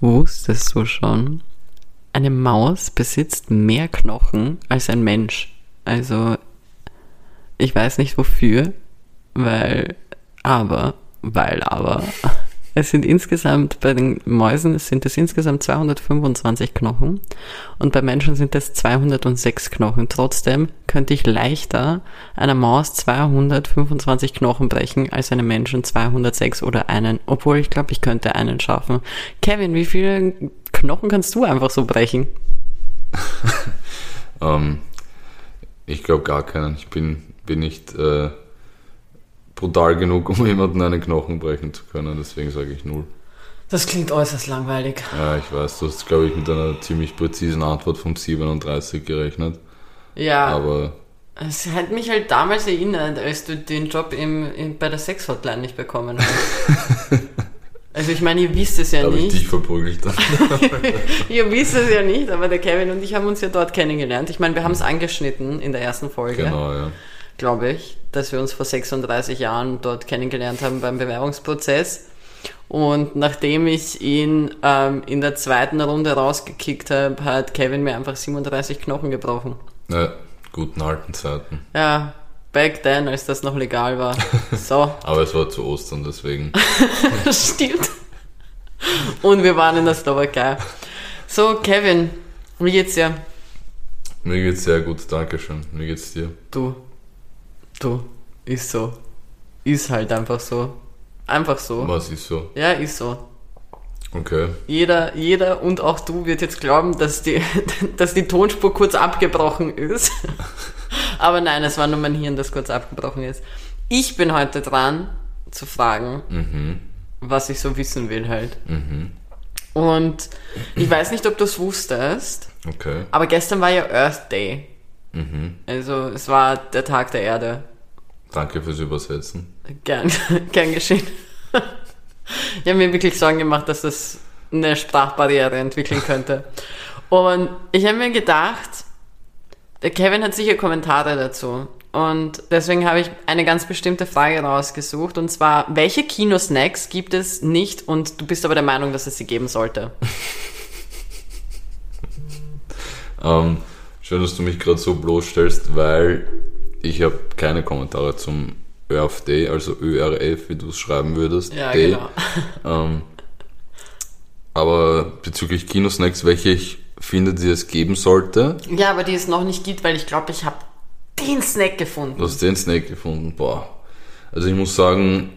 Wusstest du schon? Eine Maus besitzt mehr Knochen als ein Mensch. Also, ich weiß nicht wofür, weil, aber, weil, aber, es sind insgesamt, bei den Mäusen sind es insgesamt 225 Knochen und bei Menschen sind es 206 Knochen. Trotzdem könnte ich leichter einer Maus 225 Knochen brechen als einem Menschen 206 oder einen, obwohl ich glaube, ich könnte einen schaffen. Kevin, wie viele Knochen kannst du einfach so brechen? ähm, ich glaube gar keinen. Ich bin, bin nicht äh, brutal genug, um jemanden einen Knochen brechen zu können. Deswegen sage ich null. Das klingt äußerst langweilig. Ja, ich weiß. Du hast, glaube ich, mit einer ziemlich präzisen Antwort vom 37 gerechnet. Ja. Aber es hat mich halt damals erinnert, als du den Job im, im bei der Sex-Hotline nicht bekommen hast. also ich meine, ihr wisst es ja da nicht. Ich dich verprügelt ihr wisst es ja nicht, aber der Kevin und ich haben uns ja dort kennengelernt. Ich meine, wir haben es angeschnitten in der ersten Folge. Genau, ja. Glaube ich, dass wir uns vor 36 Jahren dort kennengelernt haben beim Bewerbungsprozess. Und nachdem ich ihn ähm, in der zweiten Runde rausgekickt habe, hat Kevin mir einfach 37 Knochen gebrochen. Ja, guten alten Zeiten. Ja, back then, als das noch legal war. So. Aber es war zu Ostern, deswegen. Stimmt. Und wir waren in der Slowakei. So, Kevin, wie geht's dir? Mir geht's sehr gut, danke schön. Wie geht's dir? Du, du, ist so. Ist halt einfach so. Einfach so. Was ist so? Ja, ist so. Okay. Jeder, jeder und auch du wird jetzt glauben, dass die, dass die Tonspur kurz abgebrochen ist. Aber nein, es war nur mein Hirn, das kurz abgebrochen ist. Ich bin heute dran zu fragen, Mhm. was ich so wissen will halt. Mhm. Und ich weiß nicht, ob du es wusstest, Okay. aber gestern war ja Earth Day. Mhm. Also es war der Tag der Erde. Danke fürs Übersetzen. Gern, gern geschehen. Ich habe mir wirklich Sorgen gemacht, dass das eine Sprachbarriere entwickeln könnte. Und ich habe mir gedacht, der Kevin hat sicher Kommentare dazu. Und deswegen habe ich eine ganz bestimmte Frage rausgesucht. Und zwar, welche Kinosnacks gibt es nicht und du bist aber der Meinung, dass es sie geben sollte? Ähm, schön, dass du mich gerade so bloßstellst, weil ich habe keine Kommentare zum ÖRF Day, also ÖRF, wie du es schreiben würdest. Ja, Day. genau. Ähm, aber bezüglich Kinosnacks, welche ich finde, die es geben sollte, Ja, aber die es noch nicht gibt, weil ich glaube, ich habe den Snack gefunden. du hast den Snack gefunden, boah. Also ich muss sagen,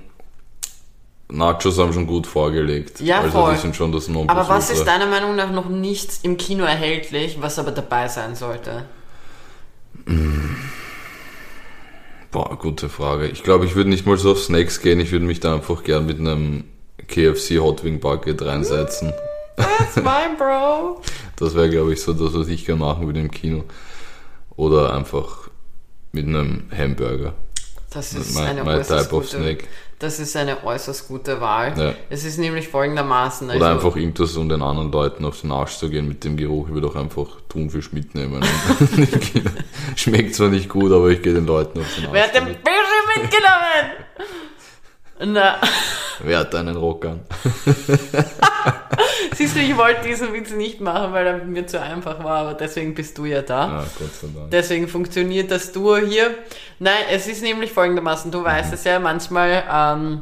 Nachos haben schon gut vorgelegt. Ja, also voll. die sind schon das Aber Nonplusultra. was ist deiner Meinung nach noch nicht im Kino erhältlich, was aber dabei sein sollte? Boah, gute Frage. Ich glaube, ich würde nicht mal so auf Snacks gehen, ich würde mich da einfach gern mit einem KFC Hot Wing Bucket reinsetzen. That's my bro. Das wäre, glaube ich, so das, was ich gerne machen würde im Kino. Oder einfach mit einem Hamburger. Das ist My, eine my äußerst gute, das ist eine äußerst gute Wahl. Ja. Es ist nämlich folgendermaßen. Also, Oder einfach irgendwas, um den anderen Leuten auf den Arsch zu gehen mit dem Geruch. Ich würde auch einfach Thunfisch mitnehmen. Schmeckt zwar nicht gut, aber ich gehe den Leuten auf den Arsch. Wer hat den. Fische mitgenommen? Na, Wer hat einen Rock an? siehst du, ich wollte diesen Witz nicht machen, weil er mir zu einfach war, aber deswegen bist du ja da. Ah, Gott sei Dank. Deswegen funktioniert das Duo hier. Nein, es ist nämlich folgendermaßen, du weißt es ja, manchmal ähm,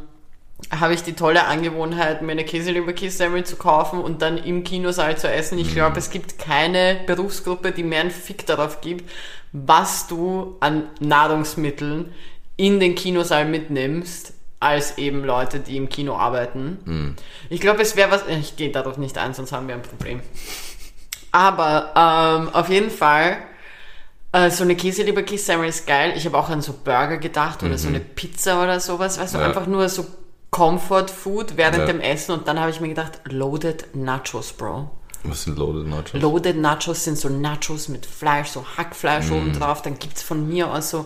habe ich die tolle Angewohnheit, mir eine Käse-Leberkäse-Semmel zu kaufen und dann im Kinosaal zu essen. Ich glaube, es gibt keine Berufsgruppe, die mehr einen Fick darauf gibt, was du an Nahrungsmitteln in den Kinosaal mitnimmst, als eben Leute, die im Kino arbeiten. Ich glaube, es wäre was, ich gehe darauf nicht ein, sonst haben wir ein Problem. Aber ähm, auf jeden Fall, äh, so eine Käse-Leberkäse-Semmel ist geil. Ich habe auch an so Burger gedacht oder so eine Pizza oder sowas. Weißt du, Ja. einfach nur so Comfort-Food während Ja. dem Essen. Und dann habe ich mir gedacht, Loaded Nachos, Bro. Was sind Loaded Nachos? Loaded Nachos sind so Nachos mit Fleisch, so Hackfleisch oben drauf. Dann gibt's von mir aus so,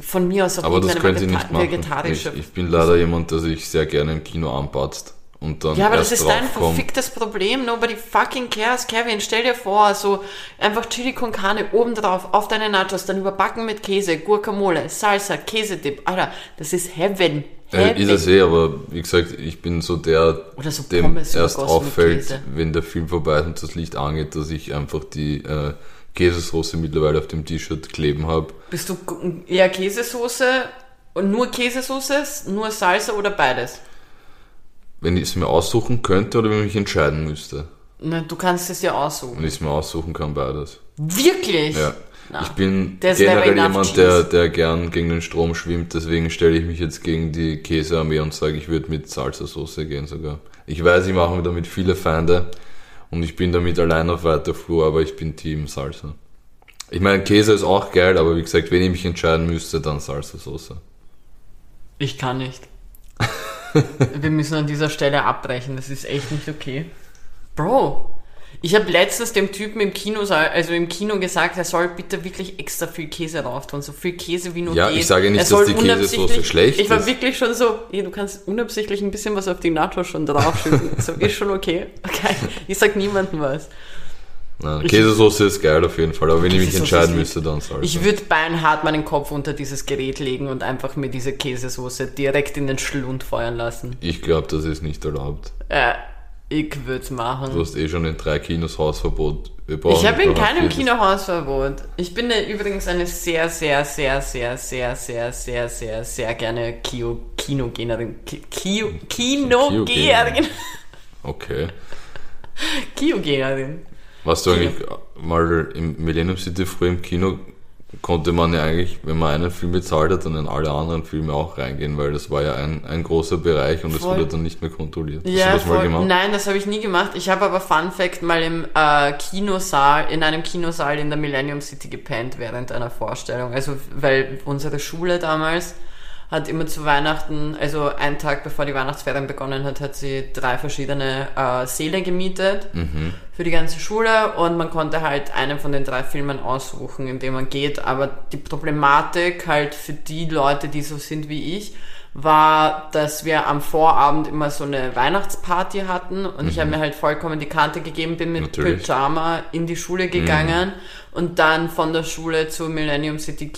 von mir aus auch Aber das ihr vegeta- nicht machen. vegetarische. Ich, ich bin leider jemand, der sich sehr gerne im Kino anpatzt. Und dann Ja, aber das ist dein verficktes Problem. Nobody fucking cares, Kevin. Stell dir vor, so einfach Chili con Carne obendrauf auf deine Nachos, dann überbacken mit Käse, Guacamole, Salsa, Käsedip. Alter, das ist Heaven. Äh, Heaven. ist es eh, aber wie gesagt, ich bin so der, Oder so dem Pommes erst auffällt, wenn der Film vorbei ist und das Licht angeht, dass ich einfach die äh, Käsesoße mittlerweile auf dem T-Shirt kleben habe. Bist du eher Käsesoße und nur Käsesoße, nur Salsa oder beides? Wenn ich es mir aussuchen könnte oder wenn ich mich entscheiden müsste. Na, du kannst es ja aussuchen. Wenn ich es mir aussuchen kann, beides. Wirklich? Ja. Na. Ich bin generell jemand, der, der gern gegen den Strom schwimmt, deswegen stelle ich mich jetzt gegen die Käsearmee und sage, ich würde mit Salsa-Soße gehen sogar. Ich weiß, ich mache mir damit viele Feinde und ich bin damit allein auf weiter Flur, aber ich bin Team Salsa. Ich meine, Käse ist auch geil, aber wie gesagt, wenn ich mich entscheiden müsste, dann Salsa-Soße. Ich kann nicht. Wir müssen an dieser Stelle abbrechen. Das ist echt nicht okay. Bro, ich habe letztens dem Typen im Kino, also im Kino gesagt, er soll bitte wirklich extra viel Käse drauf tun, so viel Käse wie nur Ja, geht. ich sage nicht, Er dass die Käsesoße schlecht Ich war ist. wirklich schon so, ey, du kannst unabsichtlich ein bisschen was auf die Nachos schon draufschütten. so, ist schon okay. Okay, ich sag niemandem was. Ich- Käsesoße ist geil auf jeden Fall, aber wenn ich mich entscheiden müsste, dann Salsa. Ich würde beinhart meinen Kopf unter dieses Gerät legen und einfach mir diese Käsesoße direkt in den Schlund feuern lassen. Ich glaube, das ist nicht erlaubt. Äh, ich würde es machen. Du hast eh schon in drei Kinos Hausverbot. Ich habe in keinem. Kino Hausverbot. Ich bin übrigens eine sehr, sehr, sehr, sehr, sehr, sehr, sehr, sehr, sehr gerne Kinogenerin. Kinogenerin. Okay. Kiogenerin. Warst du eigentlich mal im Millennium City früher im Kino? Konnte man ja eigentlich, wenn man einen Film bezahlt hat, dann in alle anderen Filme auch reingehen, weil das war ja ein, ein großer Bereich und Voll. wurde dann nicht mehr kontrolliert. Hast Ja, du das mal voll. gemacht? Nein, das habe ich nie gemacht. Ich habe aber Fun Fact mal im äh, Kinosaal, in einem Kinosaal in der Millennium City gepennt während einer Vorstellung. Also, weil unsere Schule damals hat immer zu Weihnachten, also einen Tag bevor die Weihnachtsferien begonnen hat, hat sie drei verschiedene äh, Säle gemietet für die ganze Schule und man konnte halt einen von den drei Filmen aussuchen, in dem man geht. Aber die Problematik halt für die Leute, die so sind wie ich, war, dass wir am Vorabend immer so eine Weihnachtsparty hatten und ich habe mir halt vollkommen die Kante gegeben, bin mit Natürlich. Pyjama in die Schule gegangen und dann von der Schule zur Millennium City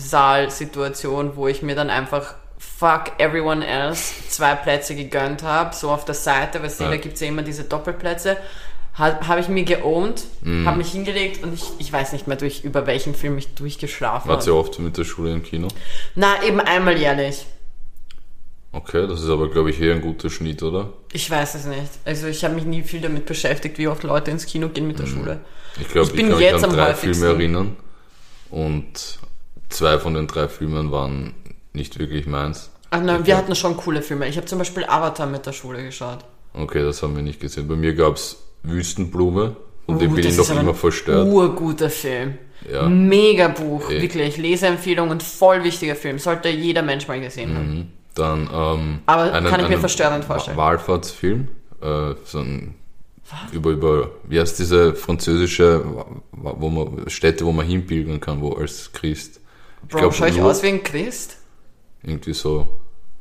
Kinosaal-Situation, wo ich mir dann einfach fuck everyone else zwei Plätze gegönnt habe, so auf der Seite, weil Ja. da gibt's ja immer diese Doppelplätze, habe hab ich mir geohnt, Mhm. habe mich hingelegt und ich, ich weiß nicht mehr, durch, über welchen Film ich durchgeschlafen Wart ihr habe. oft mit der Schule im Kino? Na, eben einmal jährlich. Okay, das ist aber, glaube ich, eher ein guter Schnitt, oder? Ich weiß es nicht. Also ich habe mich nie viel damit beschäftigt, wie oft Leute ins Kino gehen mit der Schule. Ich glaube, Ich ich, bin kann mich jetzt an am drei häufigsten. Filme erinnern und zwei von den drei Filmen waren nicht wirklich meins. Ach nein, Okay. wir hatten schon coole Filme. Ich habe zum Beispiel Avatar mit der Schule geschaut. Okay, das haben wir nicht gesehen. Bei mir gab es Wüstenblume und den Uh, bin das ich noch immer verstört. Urguter Film. Ja. Mega Buch, Eh. wirklich. Leseempfehlung und voll wichtiger Film. Sollte jeder Mensch mal gesehen haben. Mhm. Dann, ähm, Aber kann ich mir verstörend vorstellen. Wa- Wallfahrtsfilm, äh, so ein, über, über, wie heißt diese französische, wo man, Städte, wo man hinpilgern kann, wo als Christ. Ich Bro, glaub, schau ich aus wie ein Christ? Irgendwie so.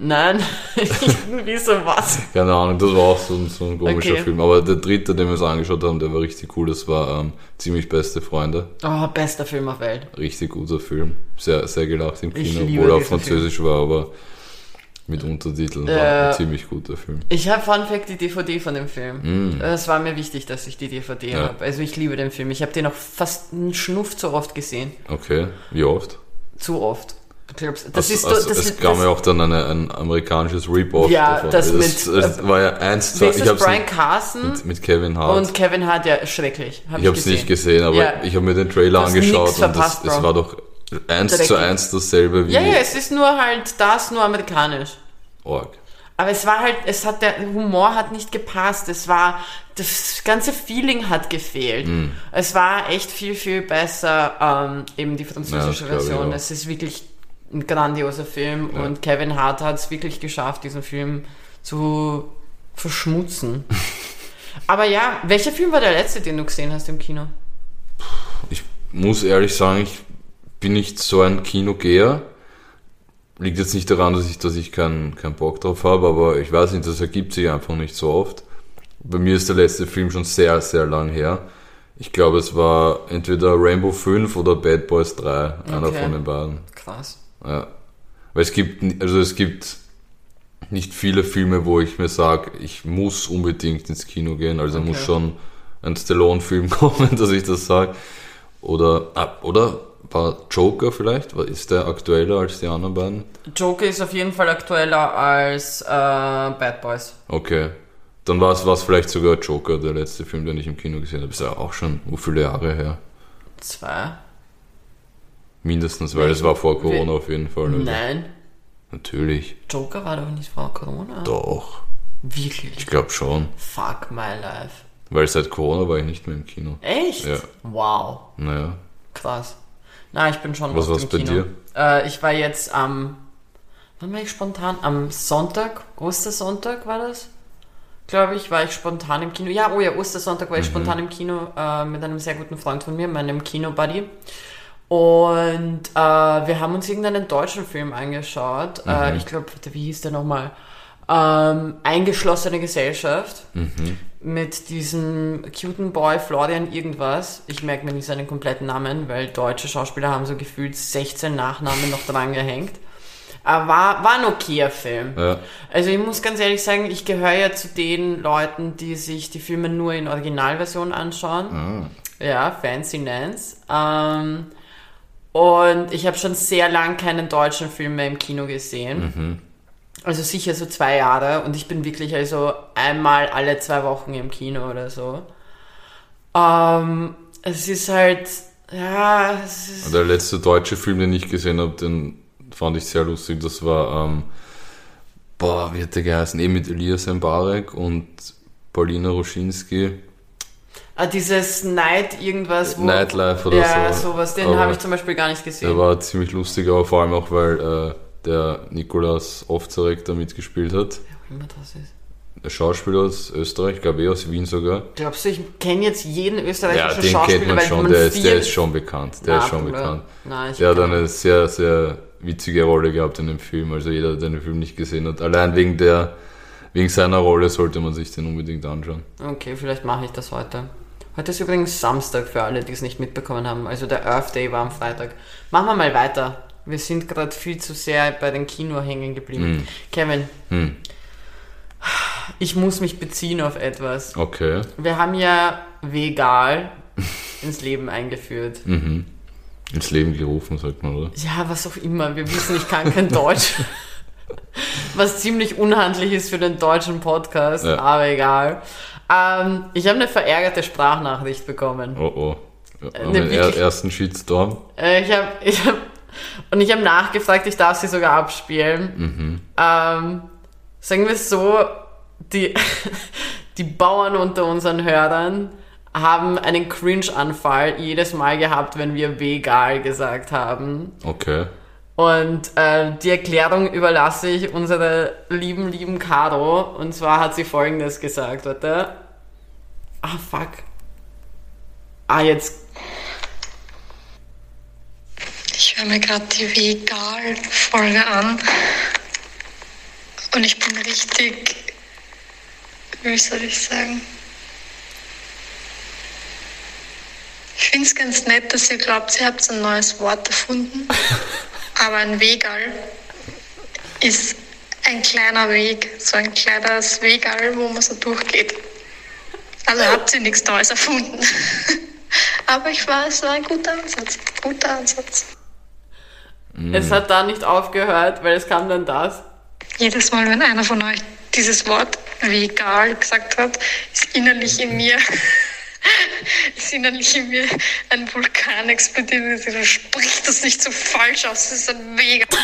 Nein, irgendwie so was. Keine Ahnung, das war auch so, ein- so ein komischer Okay. Film. Aber der dritte, den wir uns angeschaut haben, der war richtig cool. Das war ähm, ziemlich beste Freunde. Oh, bester Film auf Welt. Richtig guter Film. Sehr, sehr gelacht im Kino, obwohl er auf Französisch war, aber mit Untertiteln. War Äh, ein ziemlich guter Film. Ich habe Fun Fact die DVD von dem Film. Es war mir wichtig, dass ich die DVD Mm. Ja. habe. Also ich liebe den Film. Ich habe den auch fast einen Schnuff zu oft gesehen. Okay, wie oft? Zu oft. Ich glaub's- Das Das ist also, das, es kam das, ja auch dann eine, ein amerikanisches Rip-Off Ja, davon. das das, mit, das äh, war ja eins, zwei, ich das? hab's Brian Carson mit, mit Kevin Hart. und Kevin Hart, ja, schrecklich. Hab ich habe es nicht gesehen, aber Ja. ich habe mir den Trailer angeschaut und verpasst, es, es war doch eins Dreckig. zu eins dasselbe wie Ja, ja, es ist nur halt das, nur amerikanisch. Org. Aber es war halt, es hat, der Humor hat nicht gepasst. Es war, das ganze Feeling hat gefehlt. Mm. Es war echt viel, viel besser, ähm, eben die französische Ja, Version. Es ist wirklich ein grandioser Film Ja. und Kevin Hart hat es wirklich geschafft, diesen Film zu verschmutzen. Aber ja, welcher Film war der letzte, den du gesehen hast im Kino? Ich muss ehrlich sagen, ich bin nicht so ein Kinogeher. Liegt jetzt nicht daran, dass ich, dass ich keinen keinen Bock drauf habe, aber ich weiß nicht, das ergibt sich einfach nicht so oft. Bei mir ist der letzte Film schon sehr, sehr lang her. Ich glaube, es war entweder Rainbow 5 oder Bad Boys 3, einer Okay. von den beiden. Krass. Ja. Weil es gibt, also es gibt nicht viele Filme, wo ich mir sage, ich muss unbedingt ins Kino gehen. Also Okay. muss schon ein Stallone-Film kommen, dass ich das sage. Oder, ah, oder war Joker vielleicht? Ist der aktueller als die anderen beiden? Joker ist auf jeden Fall aktueller als äh, Bad Boys. Okay. Dann war es vielleicht sogar Joker, der letzte Film, den ich im Kino gesehen habe. Ist ja auch schon wie viele Jahre her. Zwei. Mindestens, weil es war vor Corona auf jeden Fall. Also. Nein. Natürlich. Joker war doch nicht vor Corona. Doch. Wirklich? Ich glaube schon. Fuck my life. Weil seit Corona war ich nicht mehr im Kino. Echt? Ja. Wow. Naja. Krass. Na, ich bin schon Was war's im bei Kino. dir? Äh, ich war jetzt am, wann war ich spontan? Am Sonntag, Ostersonntag war das? Glaube ich, war ich spontan im Kino. Ja, oh ja, Ostersonntag war ich Mhm. spontan im Kino äh, mit einem sehr guten Freund von mir, meinem Kino-Buddy. Und äh, wir haben uns irgendeinen deutschen Film angeschaut. Mhm. Äh, ich glaube, wie hieß der nochmal? Ähm, Eingeschlossene Gesellschaft Mhm. Mit diesem cuten Boy Florian irgendwas. Ich merke mir nicht seinen kompletten Namen, weil deutsche Schauspieler haben so gefühlt 16 Nachnamen noch dran gehängt. Aber war, war ein okayer Film. Ja. Also ich muss ganz ehrlich sagen, ich gehöre ja zu den Leuten, die sich die Filme nur in Originalversion anschauen. Ja, Fancy Nance. Ähm, und ich habe schon sehr lang keinen deutschen Film mehr im Kino gesehen. Also sicher so zwei Jahre und ich bin wirklich also einmal alle zwei Wochen im Kino oder so. Ähm, es ist halt, ja, es ist, Der letzte deutsche Film, den ich gesehen habe, den fand ich sehr lustig. Das war, ähm, boah, wie hat der geheißen? Eben mit Elias Mbarek und Paulina Roschinski. ah, dieses Night irgendwas. Wo, Nightlife oder ja, so. sowas, den habe ich zum Beispiel gar nicht gesehen. Der war ziemlich lustig, aber vor allem auch, weil äh, der Nikolaus Ovzarek da mitgespielt hat. Wer auch immer das ist. Der Schauspieler aus Österreich, glaube ich, aus Wien sogar. Glaubst du, ich kenne jetzt jeden Ja, österreichischen den Schauspieler, kennt man schon, man der ist, der ist schon bekannt. Der Na, ist schon bekannt. Nein, ich Der hat eine sehr, sehr witzige Rolle gehabt in dem Film. Also jeder, der den Film nicht gesehen hat. Allein wegen der, wegen seiner Rolle sollte man sich den unbedingt anschauen. Okay, vielleicht mache ich das heute. Heute ist übrigens Samstag für alle, die es nicht mitbekommen haben. Also der Earth Day war am Freitag. Machen wir mal weiter. Wir sind gerade viel zu sehr bei den Kino hängen geblieben. Kevin, Hm. ich muss mich beziehen auf etwas. Okay. Wir haben ja Vegal ins Leben eingeführt. Mhm. Ins Leben gerufen, sagt man, oder? Ja, was auch immer. Wir wissen, ich kann kein Deutsch. Was ziemlich unhandlich ist für den deutschen Podcast, Ja. aber egal. Ähm, ich habe eine verärgerte Sprachnachricht bekommen. Oh oh. Den er ersten Shitstorm. Äh, ich habe ich hab, und ich habe nachgefragt, ich darf sie sogar abspielen. Mhm. Ähm, sagen wir es so, die, die Bauern unter unseren Hörern haben einen Cringe-Anfall jedes Mal gehabt, wenn wir vegal gesagt haben. Okay. Und äh, die Erklärung überlasse ich unserer lieben, lieben Caro. Und zwar hat sie folgendes gesagt, warte. Ah, fuck. Ah, jetzt. Ich höre mir gerade die Vegal-Folge an und ich bin richtig, wie soll ich sagen? Ich finde es ganz nett, dass ihr glaubt, ihr habt ein neues Wort erfunden, aber ein Vegal ist ein kleiner Weg, so ein kleines Wegal, wo man so durchgeht. Also habt ihr nichts Neues erfunden. Aber ich war, es war ein guter Ansatz. Guter Ansatz. Es hat da nicht aufgehört, weil es kam dann das. Jedes Mal, wenn einer von euch dieses Wort vegal gesagt hat, ist innerlich in mir, ist innerlich in mir ein Vulkan explodiert. Du sprichst das nicht so falsch aus, das ist ein Vegal.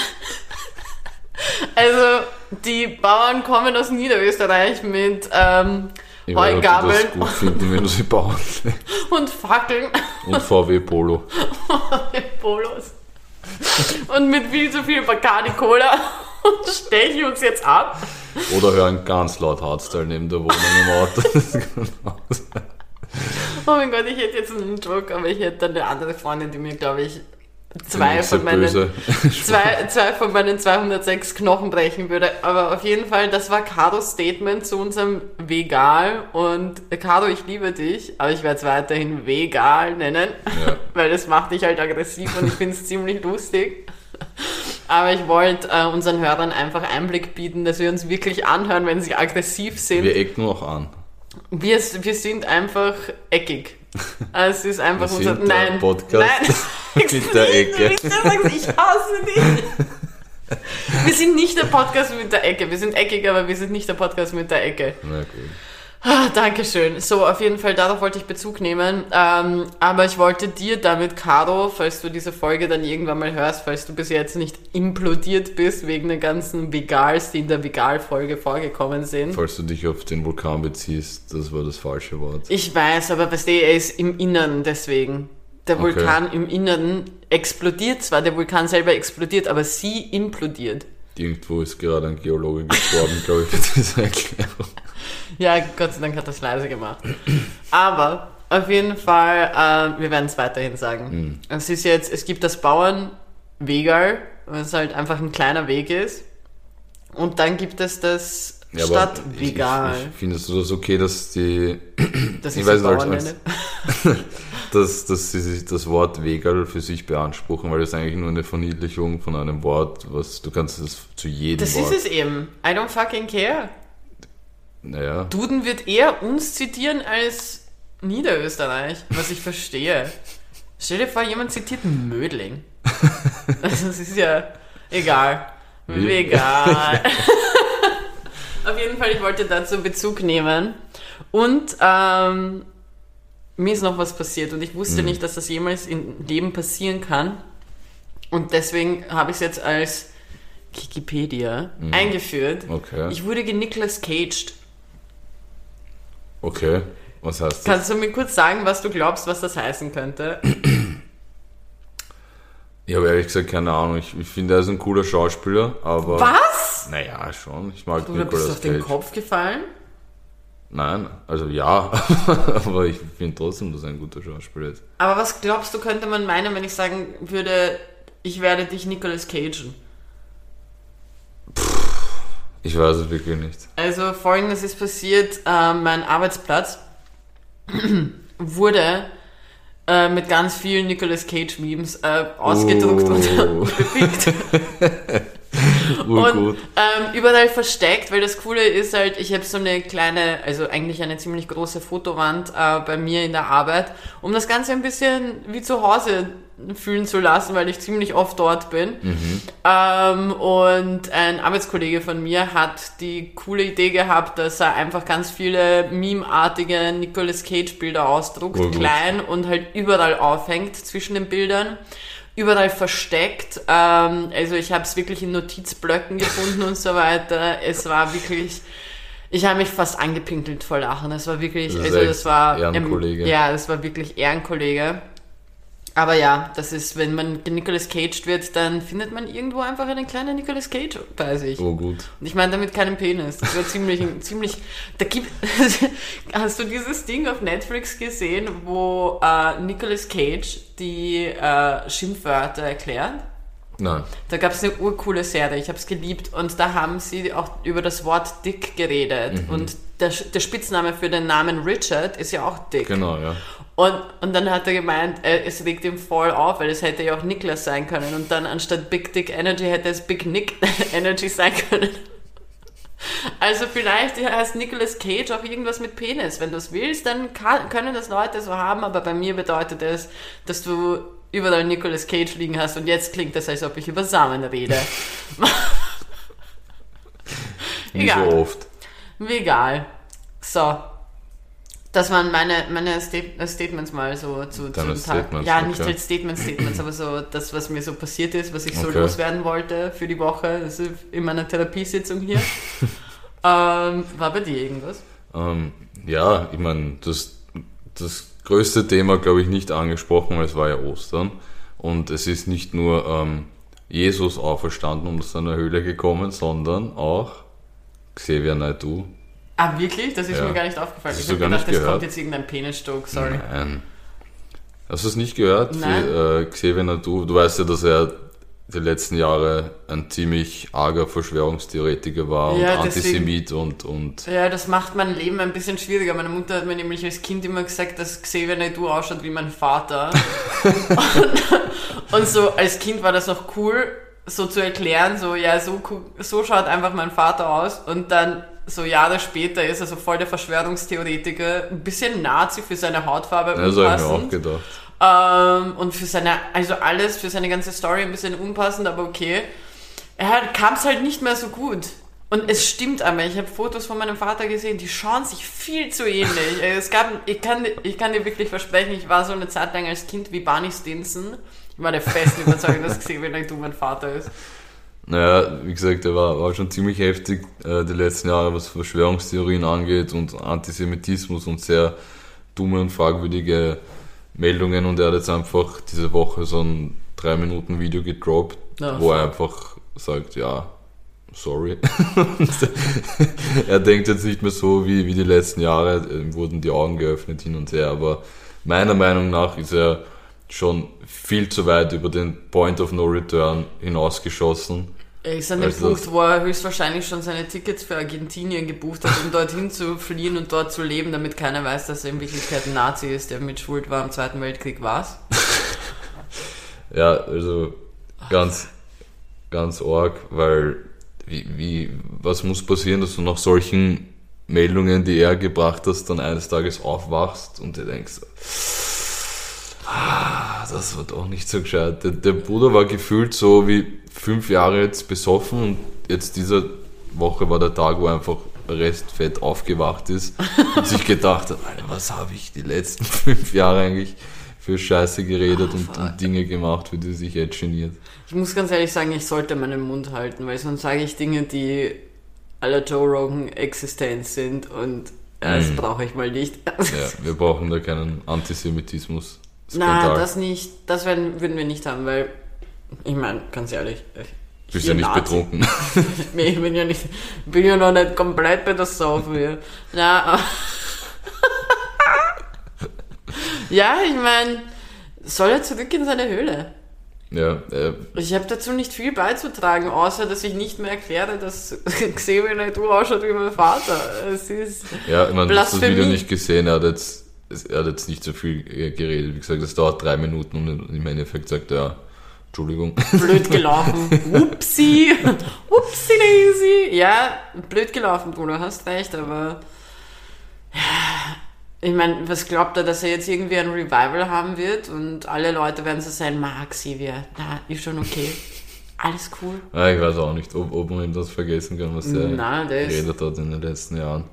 Also, die Bauern kommen aus Niederösterreich mit ähm, Ich weiß, ob die das Heugabeln gut finden, wenn du sie bauen. und Fackeln Und VW Polo. und Polos. Und mit viel zu viel Bacardi Cola und stechen uns jetzt ab. Oder hören ganz laut Hardstyle neben der Wohnung im Auto. Oh mein Gott, ich hätte jetzt einen Joke, aber ich hätte dann eine andere Freundin, die mir, glaube ich, zwei von meinen zwei, zwei von meinen 206 Knochen brechen würde. Aber auf jeden Fall, das war Caros Statement zu unserem Vegal. Und äh, Caro, ich liebe dich, aber ich werde es weiterhin Vegal nennen, Ja. weil das macht dich halt aggressiv und ich finde es ziemlich lustig. Aber ich wollte äh, unseren Hörern einfach Einblick bieten, dass wir uns wirklich anhören, wenn sie aggressiv sind. Wir ecken auch an. Wir, wir sind einfach eckig. Also Es ist einfach Wir unser. Nein. Podcast nein. mit der Ecke. Nicht, du sagst, ich hasse dich. Wir sind nicht der Podcast mit der Ecke. Wir sind eckig, aber wir sind nicht der Podcast mit der Ecke. Na gut. Ah, Dankeschön. So, auf jeden Fall, darauf wollte ich Bezug nehmen. Ähm, aber ich wollte dir damit, Caro, falls du diese Folge dann irgendwann mal hörst, falls du bis jetzt nicht implodiert bist wegen den ganzen Vegals, die in der Vegal-Folge vorgekommen sind. Falls du dich auf den Vulkan beziehst, das war das falsche Wort. Ich weiß, aber weißt du, er ist im Innern deswegen. Der Okay. Vulkan im Innern explodiert zwar, der Vulkan selber explodiert, aber sie implodiert. Irgendwo ist gerade ein Geologe gestorben, glaube ich, für diese Erklärung. Ja, Gott sei Dank hat das leise gemacht. Aber auf jeden Fall, äh, wir werden es weiterhin sagen. Hm. Es ist jetzt, es gibt das Bauernwegal, was halt einfach ein kleiner Weg ist. Und dann gibt es das Ja, Stadtvegal. findest du das okay, dass die, Das ich weiß nicht, als- dass, dass sie sich das Wort Wegal für sich beanspruchen, weil das ist eigentlich nur eine Verniedlichung von einem Wort, was du kannst das zu jedem Das Wort. ist es eben. I don't fucking care. Naja, Duden wird eher uns zitieren als Niederösterreich, was ich verstehe. Stell dir vor, jemand zitiert Mödling. Also es ist ja egal. Wie? Egal. Auf jeden Fall, ich wollte dazu Bezug nehmen. Und ähm, mir ist noch was passiert und ich wusste nicht, dass das jemals im Leben passieren kann. Und deswegen habe ich es jetzt als Wikipedia eingeführt. okay. Ich wurde genicolas caged. Okay. Was heißt das? Kannst du mir kurz sagen, was du glaubst, was das heißen könnte? Ich habe ehrlich gesagt keine Ahnung. Ich, ich finde, er ist ein cooler Schauspieler, aber. Was? Naja, schon. Ich mag Oder bist du Nicolas auf den Cage. Kopf gefallen? Nein, also ja, aber ich finde trotzdem, dass er ein guter Schauspieler ist. Aber was glaubst du, könnte man meinen, wenn ich sagen würde, ich werde dich Nicolas Cagen? Ich weiß es wirklich nicht. Also folgendes ist passiert, äh, mein Arbeitsplatz wurde äh, mit ganz vielen Nicolas Cage Memes äh, ausgedruckt Oh. und bepickt. Und ähm, überall versteckt, weil das Coole ist halt, ich habe so eine kleine, also eigentlich eine ziemlich große Fotowand äh, bei mir in der Arbeit, um das Ganze ein bisschen wie zu Hause fühlen zu lassen, weil ich ziemlich oft dort bin. Ähm, und ein Arbeitskollege von mir hat die coole Idee gehabt, dass er einfach ganz viele meme-artige Nicolas Cage-Bilder ausdruckt, Urgut. klein und halt überall aufhängt zwischen den Bildern überall versteckt. Ähm, also ich habe es wirklich in Notizblöcken gefunden und so weiter. Es war wirklich, ich habe mich fast angepinkelt vor Lachen. Es war wirklich, Das also das war, Ehrenkollege. ja, das war wirklich Ehrenkollege. Aber ja, das ist, wenn man Nicolas Caged wird, dann findet man irgendwo einfach einen kleinen Nicolas Cage bei sich. Oh gut. Und ich meine damit keinen Penis. Das wäre ziemlich, ziemlich. Da gibt. Hast du dieses Ding auf Netflix gesehen, wo äh, Nicolas Cage die äh, Schimpfwörter erklärt? Nein. Da gab es eine urcoole Serie, ich habe es geliebt und da haben sie auch über das Wort Dick geredet. Und der, der Spitzname für den Namen Richard ist ja auch Dick. Genau, ja. Und, und dann hat er gemeint, äh, es regt ihm voll auf, weil es hätte ja auch Niklas sein können. Und dann anstatt Big Dick Energy hätte es Big Nick Energy sein können. Also vielleicht heißt Nicolas Cage auch irgendwas mit Penis. Wenn du es willst, dann kann, können das Leute so haben, aber bei mir bedeutet es, dass du überall Nicolas Cage liegen hast und jetzt klingt das, als ob ich über Samen rede. Wie so oft. Egal. So. Das waren meine, meine State- äh, Statements mal so zu, Deine zum Tag. Ja, nicht okay. als Statements, Statements, aber so das, was mir so passiert ist, was ich so Okay. loswerden wollte für die Woche. Das ist in meiner Therapiesitzung hier. ähm, war bei dir irgendwas? Ähm, ja, ich meine, das, das größte Thema, glaube ich, nicht angesprochen, weil es war ja Ostern. Und es ist nicht nur ähm, Jesus auferstanden und aus seiner Höhle gekommen, sondern auch Xavier Naidoo. Ah, wirklich? Das ist Ja. mir gar nicht aufgefallen. Hast Ich habe gedacht, es kommt jetzt irgendein Penisstock, sorry. Nein. Hast du es nicht gehört? Nein. Wie, äh, Xavier Nadu, du weißt ja, dass er die letzten Jahre ein ziemlich arger Verschwörungstheoretiker war Ja, und deswegen- Antisemit und, und Ja, das macht mein Leben ein bisschen schwieriger. Meine Mutter hat mir nämlich als Kind immer gesagt, dass Xavier Naidoo ausschaut wie mein Vater. und, und so als Kind war das noch cool, so zu erklären, so ja, so, so schaut einfach mein Vater aus. Und dann so Jahre später ist er so voll der Verschwörungstheoretiker, ein bisschen Nazi für seine Hautfarbe. ja, das habe ich mir auch gedacht. Ähm, und für seine, also alles, für seine ganze Story ein bisschen unpassend, aber okay. Er kam es halt nicht mehr so gut. Und es stimmt einmal, ich habe Fotos von meinem Vater gesehen, die schauen sich viel zu ähnlich. Also es gab, ich, kann, ich kann dir wirklich versprechen, ich war so eine Zeit lang als Kind wie Barney Stinson. Ich war der festen Überzeugung, dass Xavier Naidoo mein Vater ist. Naja, wie gesagt, er war, war schon ziemlich heftig äh, die letzten Jahre, was Verschwörungstheorien angeht und Antisemitismus und sehr dumme und fragwürdige Meldungen und er hat jetzt einfach diese Woche so ein 3 Minuten Video gedroppt, Ja, wo er einfach sagt, ja, sorry. Er denkt jetzt nicht mehr so wie, wie die letzten Jahre, ihm wurden die Augen geöffnet hin und her, aber meiner Meinung nach ist er schon viel zu weit über den Point of No Return hinausgeschossen. Er ist an dem Also- Punkt, wo er höchstwahrscheinlich schon seine Tickets für Argentinien gebucht hat, um dorthin zu fliehen und dort zu leben, damit keiner weiß, dass er in Wirklichkeit ein Nazi ist, der mit schuld war im Zweiten Weltkrieg. Was? Ja, also ganz, ganz arg, weil wie, wie, was muss passieren, dass du nach solchen Meldungen, die er gebracht hast, dann eines Tages aufwachst und dir denkst, ah, das war doch nicht so gescheit. Der, der Bruder war gefühlt so wie fünf Jahre jetzt besoffen und jetzt diese Woche war der Tag, wo einfach restfett aufgewacht ist und sich gedacht hat, Alter, was habe ich die letzten fünf Jahre eigentlich für Scheiße geredet und, und Dinge gemacht, für die sich jetzt geniert. Ich muss ganz ehrlich sagen, ich sollte meinen Mund halten, weil sonst sage ich Dinge, die aller Joe Rogan existent sind und ja, das Mhm. brauche ich mal nicht. Ja, wir brauchen da keinen Antisemitismus. Na, das nicht, das werden, würden wir nicht haben, weil, ich meine, ganz ehrlich, ich bist ja nicht Nazi. betrunken. Nee, ich bin ja nicht, bin ja noch nicht komplett bei der Saufen hier. Na, ja, ich meine, soll er zurück in seine Höhle? ja, äh, Ich habe dazu nicht viel beizutragen, außer dass ich nicht mehr erkläre, dass Xavier Naidoo ausschaut wie mein Vater. Es ist, ja, ich meine, du hast das Video nicht gesehen, er hat jetzt, er hat jetzt nicht so viel äh, geredet. Wie gesagt, es dauert drei Minuten und im Endeffekt sagt er, Entschuldigung. blöd gelaufen. Upsi. Upsi daisy. Ja, blöd gelaufen, Bruder, hast recht, aber. ja, Ich meine, was glaubt er, dass er jetzt irgendwie ein Revival haben wird und alle Leute werden so sein, Mark Xavier, na, ist schon okay. Alles cool. Ja, ich weiß auch nicht, ob, ob man ihm das vergessen kann, was er Nein, der ist- geredet hat in den letzten Jahren.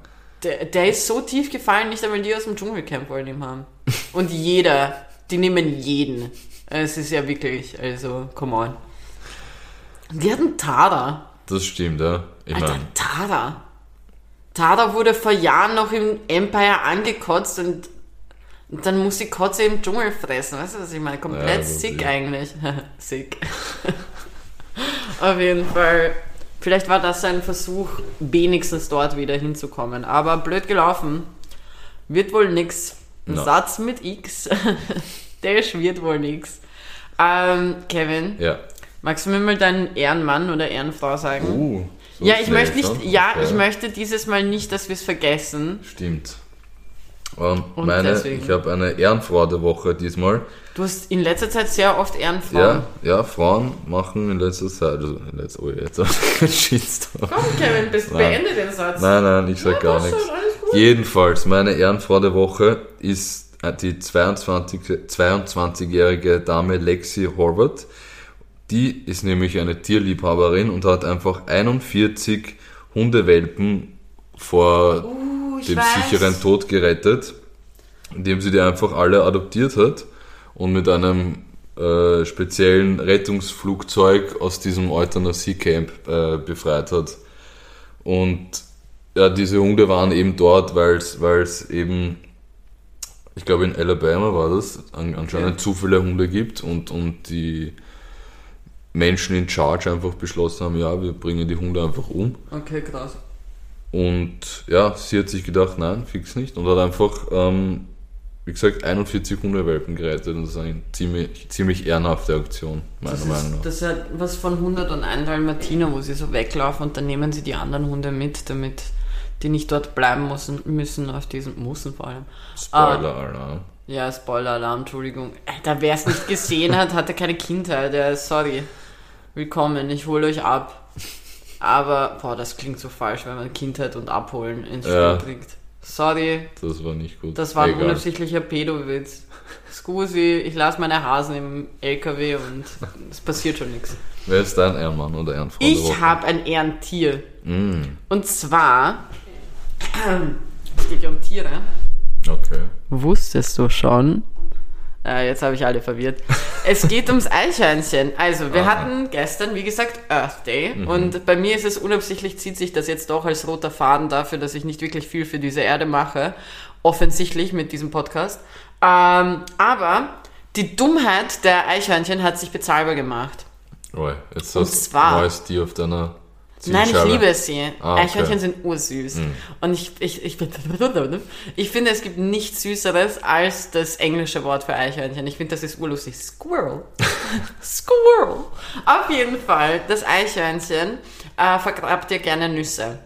Der, der ist so tief gefallen, nicht einmal die aus dem Dschungelcamp wollen ihn haben. Und jeder, die nehmen jeden. Es ist ja wirklich, also, come on. Die hatten Tada. Das stimmt, ja. Ich Alter, meine, Tada. Tada wurde vor Jahren noch im Empire angekotzt und, und dann muss die Kotze im Dschungel fressen. Weißt du, was ich meine? Komplett Ja, sick ist- eigentlich. sick. Auf jeden Fall. Vielleicht war das ein Versuch, wenigstens dort wieder hinzukommen. Aber blöd gelaufen. Wird wohl nix. Ein Na. Satz mit X. Der wird wohl nix. Ähm, Kevin, ja. magst du mir mal deinen Ehrenmann oder Ehrenfrau sagen? Uh, so Ja, ich möchte nicht, schon? ja, ich möchte dieses Mal nicht, dass wir es vergessen. Stimmt. Und, Und meine, deswegen. ich habe eine Ehrenfrau der Woche diesmal. Du hast in letzter Zeit sehr oft Ehrenfrauen. Ja, ja, Frauen machen in letzter Zeit, also in letzter, oh, jetzt Shitstorm. Komm, Kevin, bis Nein. beende den Satz. Nein, nein, ich sag gar passt nichts. Jedenfalls, meine Ehrenfrau der Woche ist äh, die 22 22-jährige Dame Lexi Horvath. Die ist nämlich eine Tierliebhaberin und hat einfach 41 Hundewelpen vor Uh, dem weiß. sicheren Tod gerettet, indem sie die einfach alle adoptiert hat und mit einem äh, speziellen Rettungsflugzeug aus diesem Euthanasie-Camp äh, befreit hat. Und ja, diese Hunde waren eben dort, weil es eben, ich glaube in Alabama war das, an, anscheinend Ja. zu viele Hunde gibt und, und die Menschen in Charge einfach beschlossen haben, ja, wir bringen die Hunde einfach um. Okay, krass. Und ja, sie hat sich gedacht, nein, fix nicht. Und hat einfach ähm, wie gesagt, 41 Hundewelpen gerettet und das ist eine ziemlich, ziemlich ehrenhafte Aktion, meiner Das, Meinung ist, nach. das ist halt was von 101 Dalmatiner, wo sie so weglaufen und dann nehmen sie die anderen Hunde mit, damit die nicht dort bleiben müssen, müssen auf diesem, müssen vor allem. Spoiler-Alarm. Ja, Spoiler-Alarm, Entschuldigung. Alter, wer es nicht gesehen hat, hatte keine Kindheit. Ja, sorry. Willkommen, ich hole euch ab. Aber, boah, das klingt so falsch, wenn man Kindheit und Abholen ins Spiel Ja. bringt. Sorry, Das war nicht gut. das war ein Egal. unabsichtlicher Pedowitz. Scusi, ich lasse meine Hasen im LKW und es passiert schon nichts. Wer ist dein Ehrenmann oder Ehrenfrau? Ich habe ein Ehrentier. Mm, Und zwar, es geht ja um Tiere. okay. Wusstest du schon? Äh, jetzt habe ich alle verwirrt. Es geht ums Eichhörnchen. Also, wir Ah. hatten gestern, wie gesagt, Earth Day. Und bei mir ist es unabsichtlich, zieht sich das jetzt doch als roter Faden dafür, dass ich nicht wirklich viel für diese Erde mache. Offensichtlich mit diesem Podcast. Ähm, aber die Dummheit der Eichhörnchen hat sich bezahlbar gemacht. Oh, jetzt Und hast du zwar- neues Tier auf deiner Nein, ich liebe sie. Ah, okay. Eichhörnchen sind ursüß. Und ich, ich, ich, ich finde, es gibt nichts Süßeres als das englische Wort für Eichhörnchen. Ich finde, das ist urlustig. Squirrel. Squirrel. Auf jeden Fall, das Eichhörnchen äh, vergrabt dir gerne Nüsse.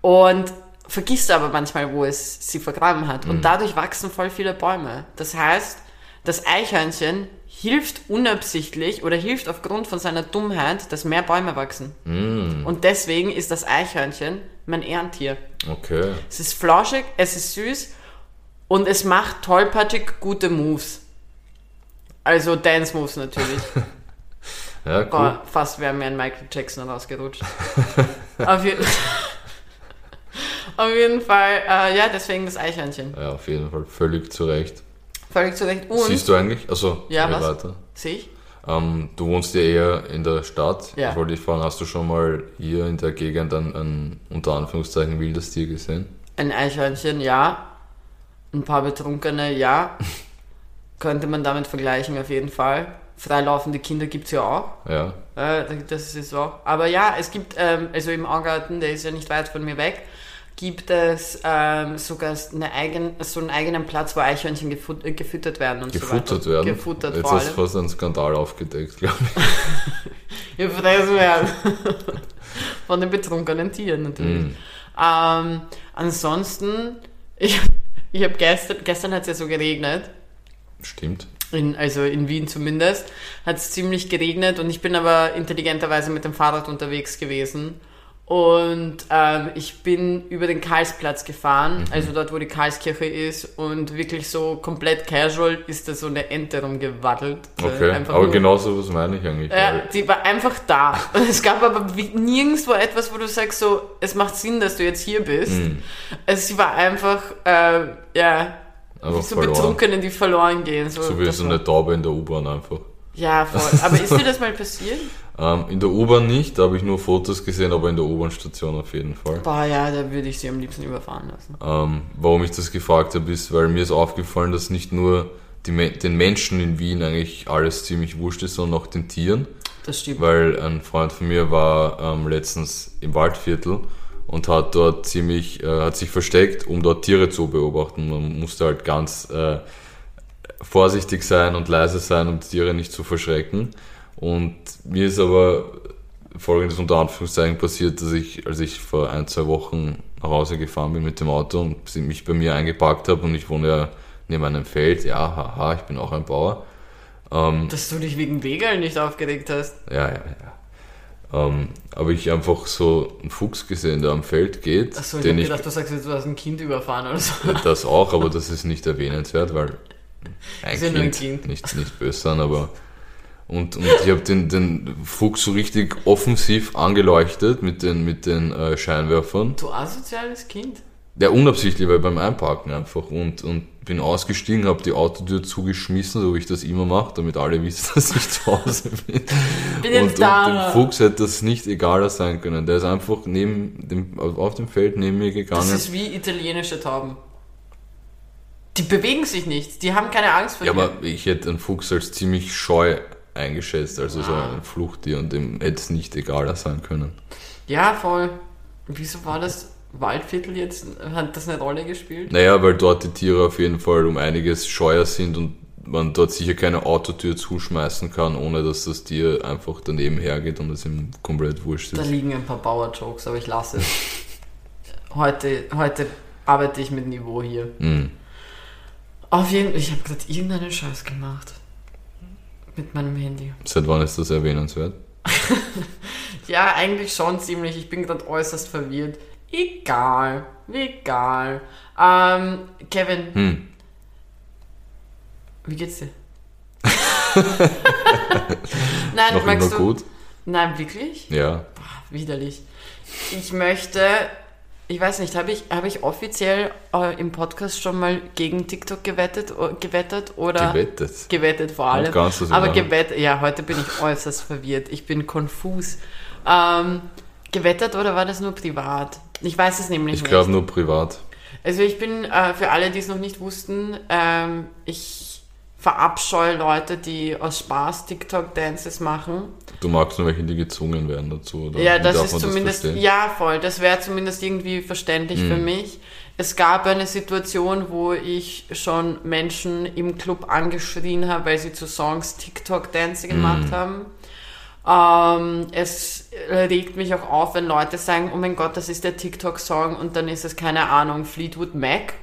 Und vergisst aber manchmal, wo es sie vergraben hat. Und dadurch wachsen voll viele Bäume. Das heißt, das Eichhörnchen hilft unabsichtlich oder hilft aufgrund von seiner Dummheit, dass mehr Bäume wachsen. Und deswegen ist das Eichhörnchen mein Ehrentier. Okay. Es ist flauschig, es ist süß und es macht tollpatschig gute Moves. Also Dance Moves natürlich. Ja, cool. Boah, fast wäre mir ein Michael Jackson rausgerutscht. auf, je auf jeden Fall, äh, ja, deswegen das Eichhörnchen. Ja, auf jeden Fall. Völlig zu Recht. Völlig zu Recht. Und, Siehst du eigentlich? Also, Ja, was? weiter. sehe ich? Ähm, du wohnst ja eher in der Stadt. Ja. Ich wollte dich fragen, hast du schon mal hier in der Gegend ein, ein unter Anführungszeichen wildes Tier gesehen? Ein Eichhörnchen, ja. Ein paar Betrunkene, ja. Könnte man damit vergleichen, auf jeden Fall. Freilaufende Kinder gibt es ja auch. Ja. Äh, das ist so. Aber ja, es gibt, ähm, also im Augarten, der ist ja nicht weit von mir weg, gibt es ähm, sogar eine eigen, so einen eigenen Platz, wo Eichhörnchen gefut äh, gefüttert werden und Gefuttert so weiter. werden. Gefuttert Jetzt allem. fast einen Skandal aufgedeckt, glaube ich. Gefressen werden. Von den betrunkenen Tieren natürlich. Mm. Ähm, ansonsten, ich, ich habe gestern, gestern hat es ja so geregnet. Stimmt. In, also in Wien zumindest, hat es ziemlich geregnet und ich bin aber intelligenterweise mit dem Fahrrad unterwegs gewesen. Und ähm, ich bin über den Karlsplatz gefahren, also dort, wo die Karlskirche ist, und wirklich so komplett casual ist da so eine Ente rumgewaddelt. Äh, Okay. einfach Aber nur- genau so was meine ich eigentlich. ja, weil- die war einfach da. Es gab aber nirgendwo etwas, wo du sagst, so, es macht Sinn, dass du jetzt hier bist. Mhm. Also sie war einfach, äh, ja, Einfach so verloren. Betrunkene, die verloren gehen. So, So wie so eine Taube in der U-Bahn einfach. Ja, voll. Aber ist dir das mal passiert? Ähm, in der U-Bahn nicht, da habe ich nur Fotos gesehen, aber in der U-Bahn-Station auf jeden Fall. Boah, ja, da würde ich sie am liebsten überfahren lassen. Ähm, warum ich das gefragt habe, ist, weil mir ist aufgefallen, dass nicht nur die, den Menschen in Wien eigentlich alles ziemlich wurscht ist, sondern auch den Tieren. Das stimmt. Weil ein Freund von mir war ähm, letztens im Waldviertel und hat dort ziemlich, äh, hat sich versteckt, um dort Tiere zu beobachten. Man musste halt ganz äh, vorsichtig sein und leise sein, um die Tiere nicht zu verschrecken. Und mir ist aber folgendes unter Anführungszeichen passiert, dass ich, als ich vor ein, zwei Wochen nach Hause gefahren bin mit dem Auto und sie mich bei mir eingepackt habe und ich wohne ja neben einem Feld, ja, haha, ich bin auch ein Bauer. Ähm, Dass du dich wegen Wegerl nicht aufgeregt hast. ja, ja, ja. Ähm, aber ich einfach so einen Fuchs gesehen, der am Feld geht, Achso, ich den hab ich, gedacht, du sagst jetzt, du hast ein Kind überfahren oder so. das auch, aber das ist nicht erwähnenswert, weil ein, Ist kind, ja nur ein Kind. Nicht, nicht böse sein, aber und, und ich habe den, den Fuchs so richtig offensiv angeleuchtet mit den, mit den äh, Scheinwerfern. Du asoziales Kind. Der unabsichtlich, weil beim Einparken einfach und, und bin ausgestiegen, habe die Autotür zugeschmissen, so wie ich das immer mache, damit alle wissen, dass ich zu Hause bin. Bin und, und dem Fuchs hätte das nicht egaler sein können. Der ist einfach neben dem, auf dem Feld neben mir gegangen. Das ist wie italienische Tauben. Die bewegen sich nicht. Die haben keine Angst vor ja, dir. aber ich hätte einen Fuchs als ziemlich scheu eingeschätzt, also so Ah. ein Fluchttier und dem hätte es nicht egaler sein können. Ja, voll. Wieso war das? Waldviertel jetzt, hat das eine Rolle gespielt? Naja, weil dort die Tiere auf jeden Fall um einiges scheuer sind und man dort sicher keine Autotür zuschmeißen kann, ohne dass das Tier einfach daneben hergeht und es ihm komplett wurscht Da ist. liegen ein paar Bauer-Jokes, aber ich lasse es. heute, heute arbeite ich mit Niveau hier. Mhm. Auf jeden Fall, ich habe gerade irgendeinen Scheiß gemacht. Mit meinem Handy. Seit wann ist das erwähnenswert? Ja, eigentlich schon ziemlich. Ich bin gerade äußerst verwirrt. Egal. Egal. Ähm, Kevin, Hm. wie geht's dir? Nein, Noch magst immer du. gut? Nein, wirklich? Ja. Boah, widerlich. Ich möchte, ich weiß nicht, habe ich, habe ich offiziell äh, im Podcast schon mal gegen TikTok gewettet, gewettet oder Gewettet. gewettet vor allem. so Aber machen. gewettet, ja, heute bin ich äußerst verwirrt. Ich bin konfus. Ähm, gewettet oder war das nur privat? Ich weiß es nämlich Ich nicht. glaube nur privat. Also ich bin, äh, für alle, die es noch nicht wussten, ähm, ich verabscheue Leute, die aus Spaß TikTok-Dances machen. Du magst nur welche, die gezwungen werden dazu, oder? Ja, Wie das ist zumindest, verstehen? ja voll, das wäre zumindest irgendwie verständlich für mich. Es gab eine Situation, wo ich schon Menschen im Club angeschrien habe, weil sie zu Songs TikTok-Dance gemacht haben. Ähm, es regt mich auch auf, wenn Leute sagen, oh mein Gott, das ist der TikTok-Song und dann ist es, keine Ahnung, Fleetwood Mac.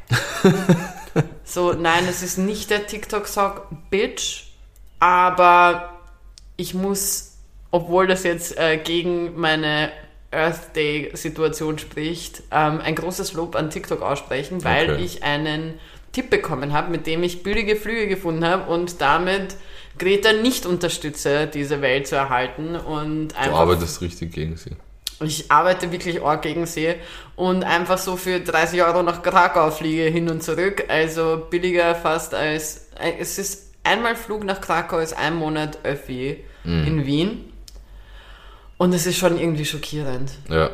so, nein, es ist nicht der TikTok-Song, Bitch, aber ich muss, obwohl das jetzt äh, gegen meine Earth Day-Situation spricht, ähm, ein großes Lob an TikTok aussprechen, weil Okay. ich einen Tipp bekommen habe, mit dem ich billige Flüge gefunden habe und damit Greta nicht unterstütze, diese Welt zu erhalten und Du einfach arbeitest richtig gegen sie. Ich arbeite wirklich arg gegen sie und einfach so für 30 Euro nach Krakau fliege hin und zurück. Also billiger fast als. Es ist einmal Flug nach Krakau ist ein Monat Öffi in Wien. Und es ist schon irgendwie schockierend. Ja.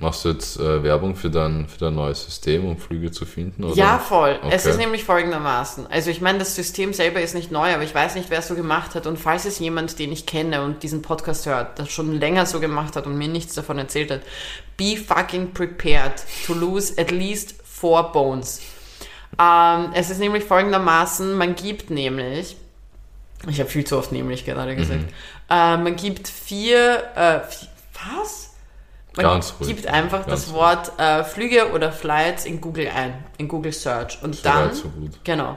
Machst du jetzt äh, Werbung für dein, für dein neues System, um Flüge zu finden? Oder? Ja, voll. Es Okay. ist nämlich folgendermaßen. Also ich meine, das System selber ist nicht neu, aber ich weiß nicht, wer es so gemacht hat. Und falls es jemand, den ich kenne und diesen Podcast hört, das schon länger so gemacht hat und mir nichts davon erzählt hat, be fucking prepared to lose at least four bones. Ähm, es ist nämlich folgendermaßen, man gibt nämlich, ich habe viel zu oft nämlich gerade gesagt, äh, man gibt vier, äh, was? Man Ganz ruhig. gibt einfach Ganz das. Wort äh, Flüge oder Flights in Google ein, in Google Search. Und So dann, weit, so gut. genau.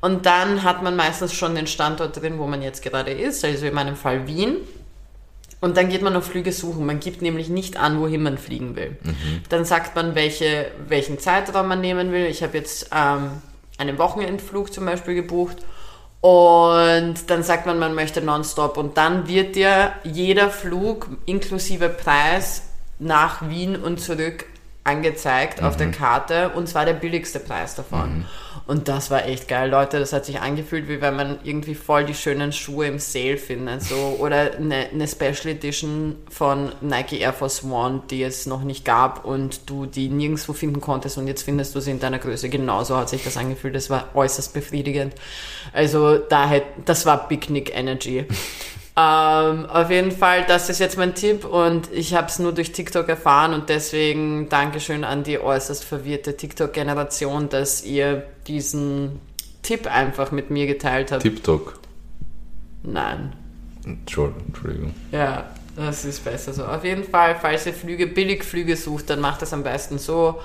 Und dann hat man meistens schon den Standort drin, wo man jetzt gerade ist, also in meinem Fall Wien. Und dann geht man auf Flüge suchen. Man gibt nämlich nicht an, wohin man fliegen will. Dann sagt man, welche, welchen Zeitraum man nehmen will. Ich habe jetzt ähm, einen Wochenendflug zum Beispiel gebucht. Und dann sagt man, man möchte nonstop. Und dann wird dir jeder Flug inklusive Preis nach Wien und zurück angezeigt auf der Karte. Und zwar der billigste Preis davon. Und das war echt geil, Leute. Das hat sich angefühlt, wie wenn man irgendwie voll die schönen Schuhe im Sale findet. So. Oder eine, eine Special Edition von Nike Air Force One, die es noch nicht gab und du die nirgendwo finden konntest und jetzt findest du sie in deiner Größe. Genauso hat sich das angefühlt. Das war äußerst befriedigend. Also da das war Big Nick Energy. Ähm, auf jeden Fall, das ist jetzt mein Tipp und ich habe es nur durch TikTok erfahren und deswegen Dankeschön an die äußerst verwirrte TikTok-Generation, dass ihr diesen Tipp einfach mit mir geteilt habt. TikTok. Nein. Entschuldigung. Ja, das ist besser so. Auf jeden Fall, falls ihr Flüge, Billigflüge sucht, dann macht das am besten so.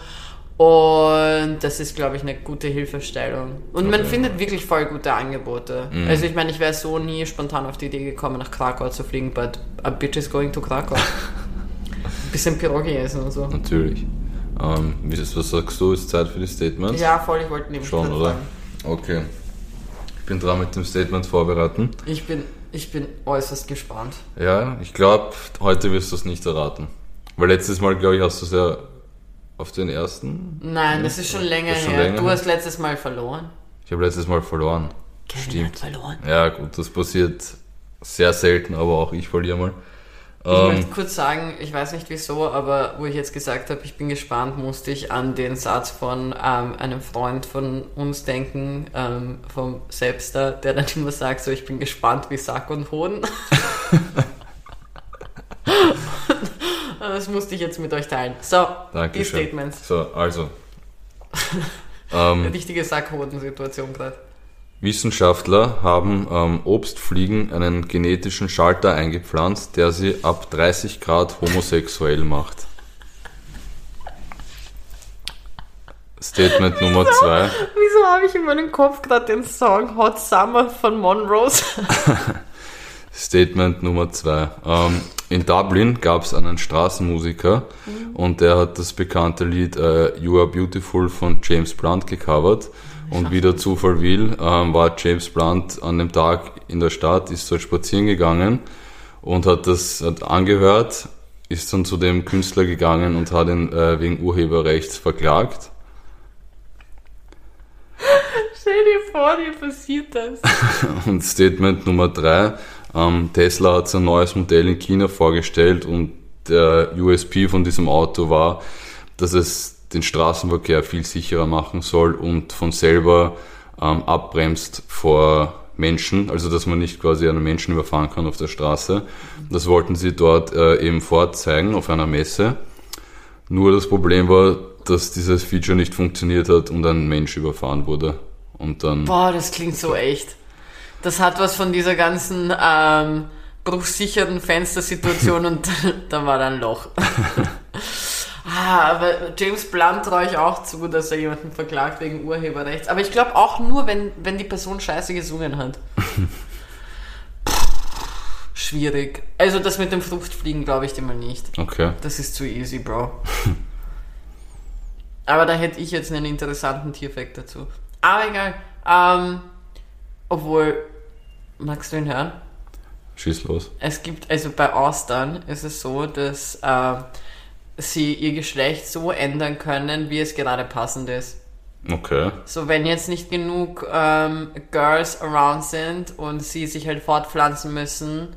Und das ist, glaube ich, eine gute Hilfestellung. Und man Okay. findet wirklich voll gute Angebote. Mhm. Also ich meine, ich wäre so nie spontan auf die Idee gekommen, nach Krakau zu fliegen, but a bitch is going to Krakau. Bisschen Pirogi essen und so. Natürlich. Ähm, was sagst du? Ist Zeit für die Statements? Ja, voll, ich wollte nämlich Schon, oder? Okay. Ich bin dran mit dem Statement vorbereiten. Ich bin, ich bin äußerst gespannt. Ja, ich glaube, heute wirst du es nicht erraten. Weil letztes Mal, glaube ich, hast du es ja auf den ersten. Nein, das ist schon länger ist schon her. länger du hast letztes Mal verloren. Ich habe letztes Mal verloren. Kevin Stimmt. verloren. Ja, gut, das passiert sehr selten, aber auch ich verliere mal. Ich Ähm, möchte kurz sagen, ich weiß nicht wieso, aber wo ich jetzt gesagt habe, ich bin gespannt, musste ich an den Satz von ähm, einem Freund von uns denken, ähm, vom Selbster, der dann immer sagt, so ich bin gespannt wie Sack und Hoden. Das musste ich jetzt mit euch teilen. So, die Dankeschön. Statements. So, also. ähm, Richtige Sackhoden-Situation gerade. Wissenschaftler haben ähm, Obstfliegen einen genetischen Schalter eingepflanzt, der sie ab 30 Grad homosexuell macht. Statement Nummer zwei. Wieso habe ich in meinem Kopf gerade den Song Hot Summer von Monrose? Statement Nummer zwei. Ähm, in Dublin gab es einen Straßenmusiker und der hat das bekannte Lied äh, You Are Beautiful von James Blunt gecovert. Und wie der Zufall will, ähm, war James Blunt an dem Tag in der Stadt, ist dort spazieren gegangen und hat das hat angehört, ist dann zu dem Künstler gegangen und hat ihn äh, wegen Urheberrechts verklagt. Stell dir vor, dir passiert das. Und Statement Nummer drei. Ähm, Tesla hat sein neues Modell in China vorgestellt und der USP von diesem Auto war, dass es den Straßenverkehr viel sicherer machen soll und von selber ähm, abbremst vor Menschen, also dass man nicht quasi einen Menschen überfahren kann auf der Straße. Das wollten sie dort äh, eben vorzeigen auf einer Messe. Nur das Problem war, dass dieses Feature nicht funktioniert hat und ein Mensch überfahren wurde. Und dann Boah, das klingt so echt. Das hat was von dieser ganzen ähm, bruchsicherten Fenstersituation und da war dann ein Loch. ah, aber James Blunt traue ich auch zu, dass er jemanden verklagt wegen Urheberrechts. Aber ich glaube auch nur, wenn, wenn die Person scheiße gesungen hat. Schwierig. Also das mit dem Fruchtfliegen glaube ich dir mal nicht. okay. Das ist zu easy, Bro. Aber da hätte ich jetzt einen interessanten Tierfact dazu. Aber egal. Ähm, obwohl, magst du ihn hören? Schieß los. Es gibt, also bei Austern ist es so, dass äh, sie ihr Geschlecht so ändern können, wie es gerade passend ist. Okay. So, wenn jetzt nicht genug ähm, Girls around sind und sie sich halt fortpflanzen müssen,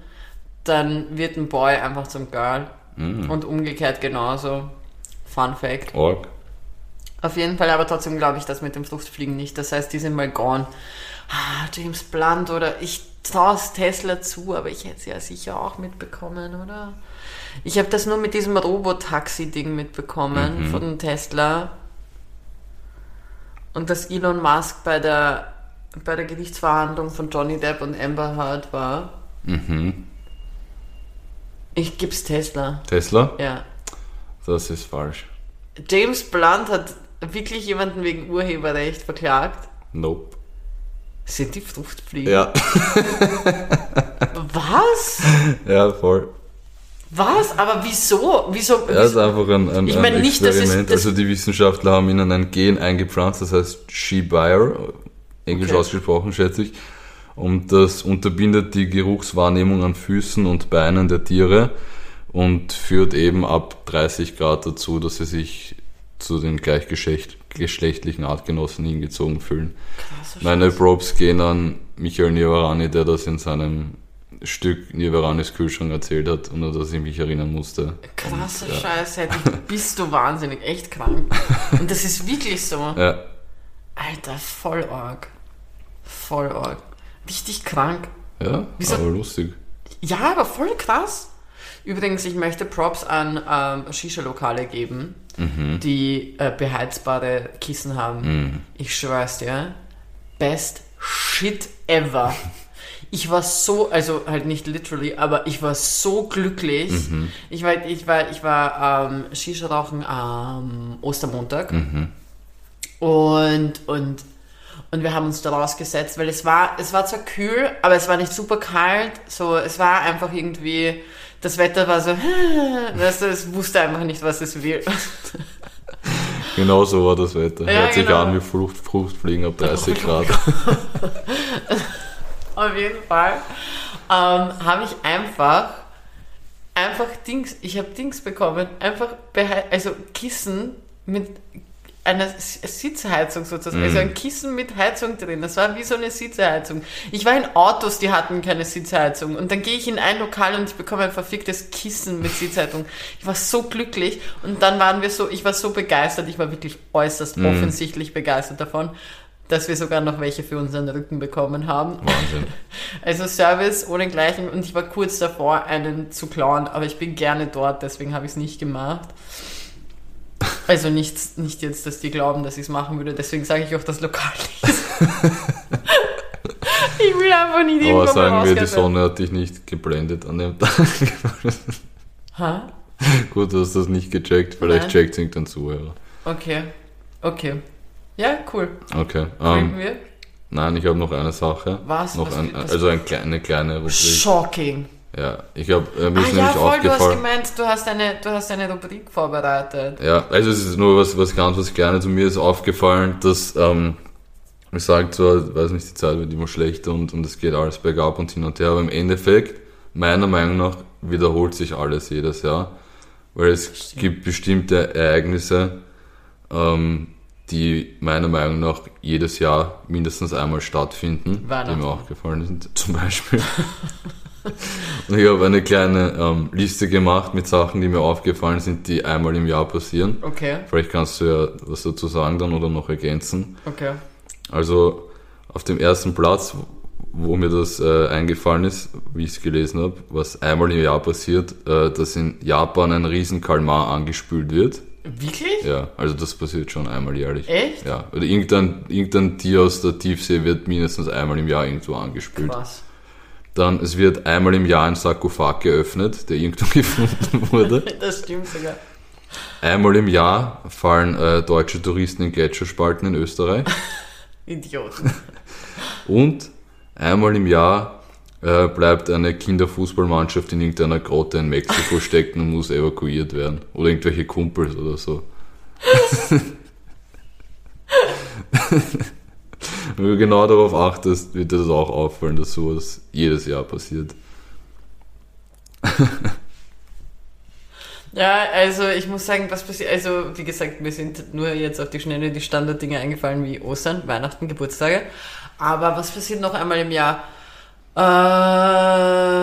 dann wird ein Boy einfach zum Girl. Und umgekehrt genauso. Fun Fact. Org. Auf jeden Fall aber trotzdem glaube ich das mit dem Fruchtfliegen nicht. Das heißt, die sind mal gone. Ah, James Blunt oder ich traue es Tesla zu, aber ich hätte es ja sicher auch mitbekommen, oder? Ich habe das nur mit diesem Robotaxi-Ding mitbekommen von Tesla. Und dass Elon Musk bei der, bei der Gerichtsverhandlung von Johnny Depp und Amber Heard war. Mhm. Ich gib's Tesla. Tesla? Ja. Das ist falsch. James Blunt hat wirklich jemanden wegen Urheberrecht verklagt. Nope. Sind die Fruchtfliegen? Ja. Was? ja, voll. Was? Aber wieso? Wieso? Ja, das ist einfach ein, ein, Ich ein meine nicht, Experiment. das- also die Wissenschaftler haben ihnen ein Gen eingepflanzt, das heißt She-Buyer, englisch Okay. ausgesprochen, schätze ich. Und das unterbindet die Geruchswahrnehmung an Füßen und Beinen der Tiere und führt eben ab 30 Grad dazu, dass sie sich zu den gleichgeschlechtlichen Artgenossen hingezogen fühlen. Krasser Meine Probes gehen an Michael Nivarani, der das in seinem Stück Nivaranis Kühlschrank erzählt hat und an das ich mich erinnern musste. Krasser Und, ja. Scheiß, hey, du bist du wahnsinnig, echt krank. Und das ist wirklich so. Ja, Alter, voll arg. Voll arg. Richtig krank. ja Wieso- aber lustig. Ja, aber voll krass. Übrigens, ich möchte Props an ähm, Shisha-Lokale geben, die äh, beheizbare Kissen haben. Ich schwör's dir. Best shit ever. Ich war so, also halt nicht literally, aber ich war so glücklich. Ich war, ich war, ich war ähm, Shisha rauchen am Ostermontag. Und, und, und wir haben uns da rausgesetzt, weil es war, es war zwar kühl, aber es war nicht super kalt. So, es war einfach irgendwie, das Wetter war so, weißt du, es wusste einfach nicht, was es will. Genau so war das Wetter. Ja, Hört sich genau. an wie Frucht, Fruchtfliegen ab 30 Grad. Auf jeden Fall ähm, habe ich einfach, einfach Dings, ich habe Dings bekommen, einfach, also Kissen mit einer S- Sitzheizung sozusagen, also ein Kissen mit Heizung drin, das war wie so eine Sitzheizung. Ich war in Autos, die hatten keine Sitzheizung und dann gehe ich in ein Lokal und ich bekomme ein verficktes Kissen mit Sitzheizung. Ich war so glücklich und dann waren wir so, ich war so begeistert, ich war wirklich äußerst offensichtlich begeistert davon. dass wir sogar noch welche für unseren Rücken bekommen haben. Wahnsinn. Also Service ohne Gleichen und ich war kurz davor, einen zu klauen, aber ich bin gerne dort, deswegen habe ich es nicht gemacht. Also nicht, nicht jetzt, dass die glauben, dass ich es machen würde, deswegen sage ich auch das Lokal nicht. ich will einfach nicht Aber irgendwo sagen wir, die. Sonne hat dich nicht geblendet an dem Tag. Ha? Gut, du hast das nicht gecheckt, vielleicht Nein. checkt irgendein Zuhörer. Okay. Okay. Ja, cool. Okay. Ähm, wir? nein, ich habe noch eine Sache. Was? Noch Was- ein, was- also eine kleine, eine kleine Rubrik. Shocking. Ja, ich habe äh, mir Ah ist ja, nämlich voll, du hast aufgefallen. gemeint, du hast eine, du hast eine Rubrik vorbereitet. Ja, also es ist nur was, was ganz was Kleines und mir ist aufgefallen, dass, ähm, ich sage zwar, weiß nicht, die Zeit wird immer schlechter und, und es geht alles bergab und hin und her, aber im Endeffekt, meiner Meinung nach, wiederholt sich alles jedes Jahr, weil es gibt bestimmte Ereignisse, ähm, die meiner Meinung nach jedes Jahr mindestens einmal stattfinden, die mir aufgefallen sind, zum Beispiel. ich habe eine kleine ähm, Liste gemacht mit Sachen, die mir aufgefallen sind, die einmal im Jahr passieren. Okay, Vielleicht kannst du ja was dazu sagen dann oder noch ergänzen. okay. Also auf dem ersten Platz, wo mir das äh, eingefallen ist, wie ich es gelesen habe, was einmal im Jahr passiert, äh, dass in Japan ein Riesenkalmar angespült wird. Wirklich? Ja, also das passiert schon einmal jährlich. Echt? Ja, oder irgendein, irgendein Tier aus der Tiefsee wird mindestens einmal im Jahr irgendwo angespült. Krass. Dann, es wird einmal im Jahr ein Sarkophag geöffnet, der irgendwo gefunden wurde. Das stimmt sogar. Einmal im Jahr fallen äh, deutsche Touristen in Gletscherspalten in Österreich. Idioten. Und einmal im Jahr äh, bleibt eine Kinderfußballmannschaft in irgendeiner Grotte in Mexiko stecken und muss evakuiert werden. Oder irgendwelche Kumpels oder so. Wenn du genau darauf achtest, wird das auch auffallen, dass sowas jedes Jahr passiert. Ja, also ich muss sagen, was passiert, also wie gesagt, mir sind nur jetzt auf die Schnelle die Standarddinge eingefallen wie Ostern, Weihnachten, Geburtstage. Aber was passiert noch einmal im Jahr? Ähm,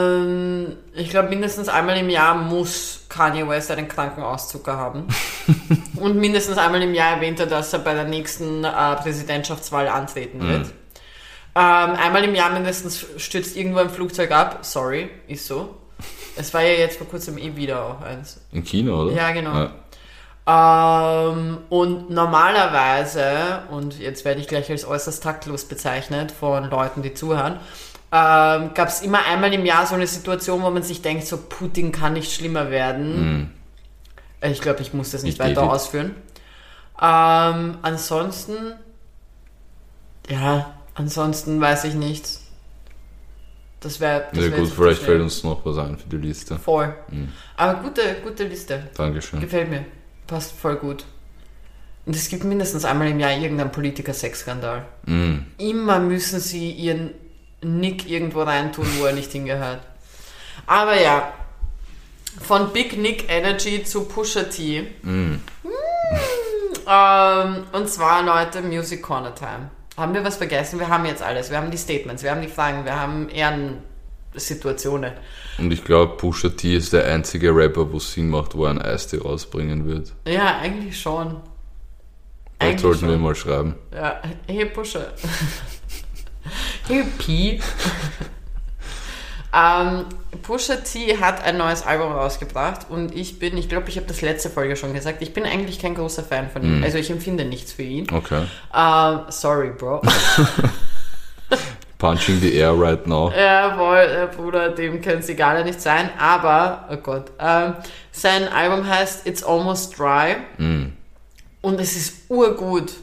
ich glaube, mindestens einmal im Jahr muss Kanye West einen Krankenauszucker haben. Und mindestens einmal im Jahr erwähnt er, dass er bei der nächsten äh, Präsidentschaftswahl antreten wird. Ähm, einmal im Jahr mindestens stürzt irgendwo ein Flugzeug ab. Sorry, ist so. Es war ja jetzt vor kurzem eh wieder auch eins. In China, oder? Ja, genau. Ähm, und normalerweise, und jetzt werde ich gleich als äußerst taktlos bezeichnet von Leuten, die zuhören, ähm, gab es immer einmal im Jahr so eine Situation, wo man sich denkt, so Putin kann nicht schlimmer werden. Äh, Ich glaube, ich muss das nicht, Nicht weiter ausführen. Ähm, ansonsten, ja, ansonsten weiß ich nichts. Das wäre. Das Ja wär gut, vielleicht fällt uns noch was ein für die Liste. Voll. Aber gute, gute Liste. Dankeschön. Gefällt mir. Passt voll gut. Und es gibt mindestens einmal im Jahr irgendeinen Politiker-Sexskandal. Mm. Immer müssen sie ihren Nick irgendwo reintun, wo er nicht hingehört. Aber ja, von Big Nick Energy zu Pusha T. Mm. Ähm, und zwar, Leute, Music Corner Time. Haben wir was vergessen? Wir haben jetzt alles. Wir haben die Statements, wir haben die Fragen, wir haben Ehrensituationen. Und ich glaube, Pusha T ist der einzige Rapper, wo es Sinn macht, wo er ein Eistee rausbringen wird. Ja, eigentlich schon. Eigentlich sollten wir schon. mal schreiben. Ja, hey Pusher. P. ähm, Pusha T hat ein neues Album rausgebracht und ich bin, ich glaube, ich habe das letzte Folge schon gesagt, ich bin eigentlich kein großer Fan von ihm. Also ich empfinde nichts für ihn. Okay. Ähm, sorry, Bro. Punching the air right now. Jawohl, äh, Bruder, dem kann es egal nicht sein. Aber, oh Gott, ähm, sein Album heißt It's Almost Dry. Und es ist urgut.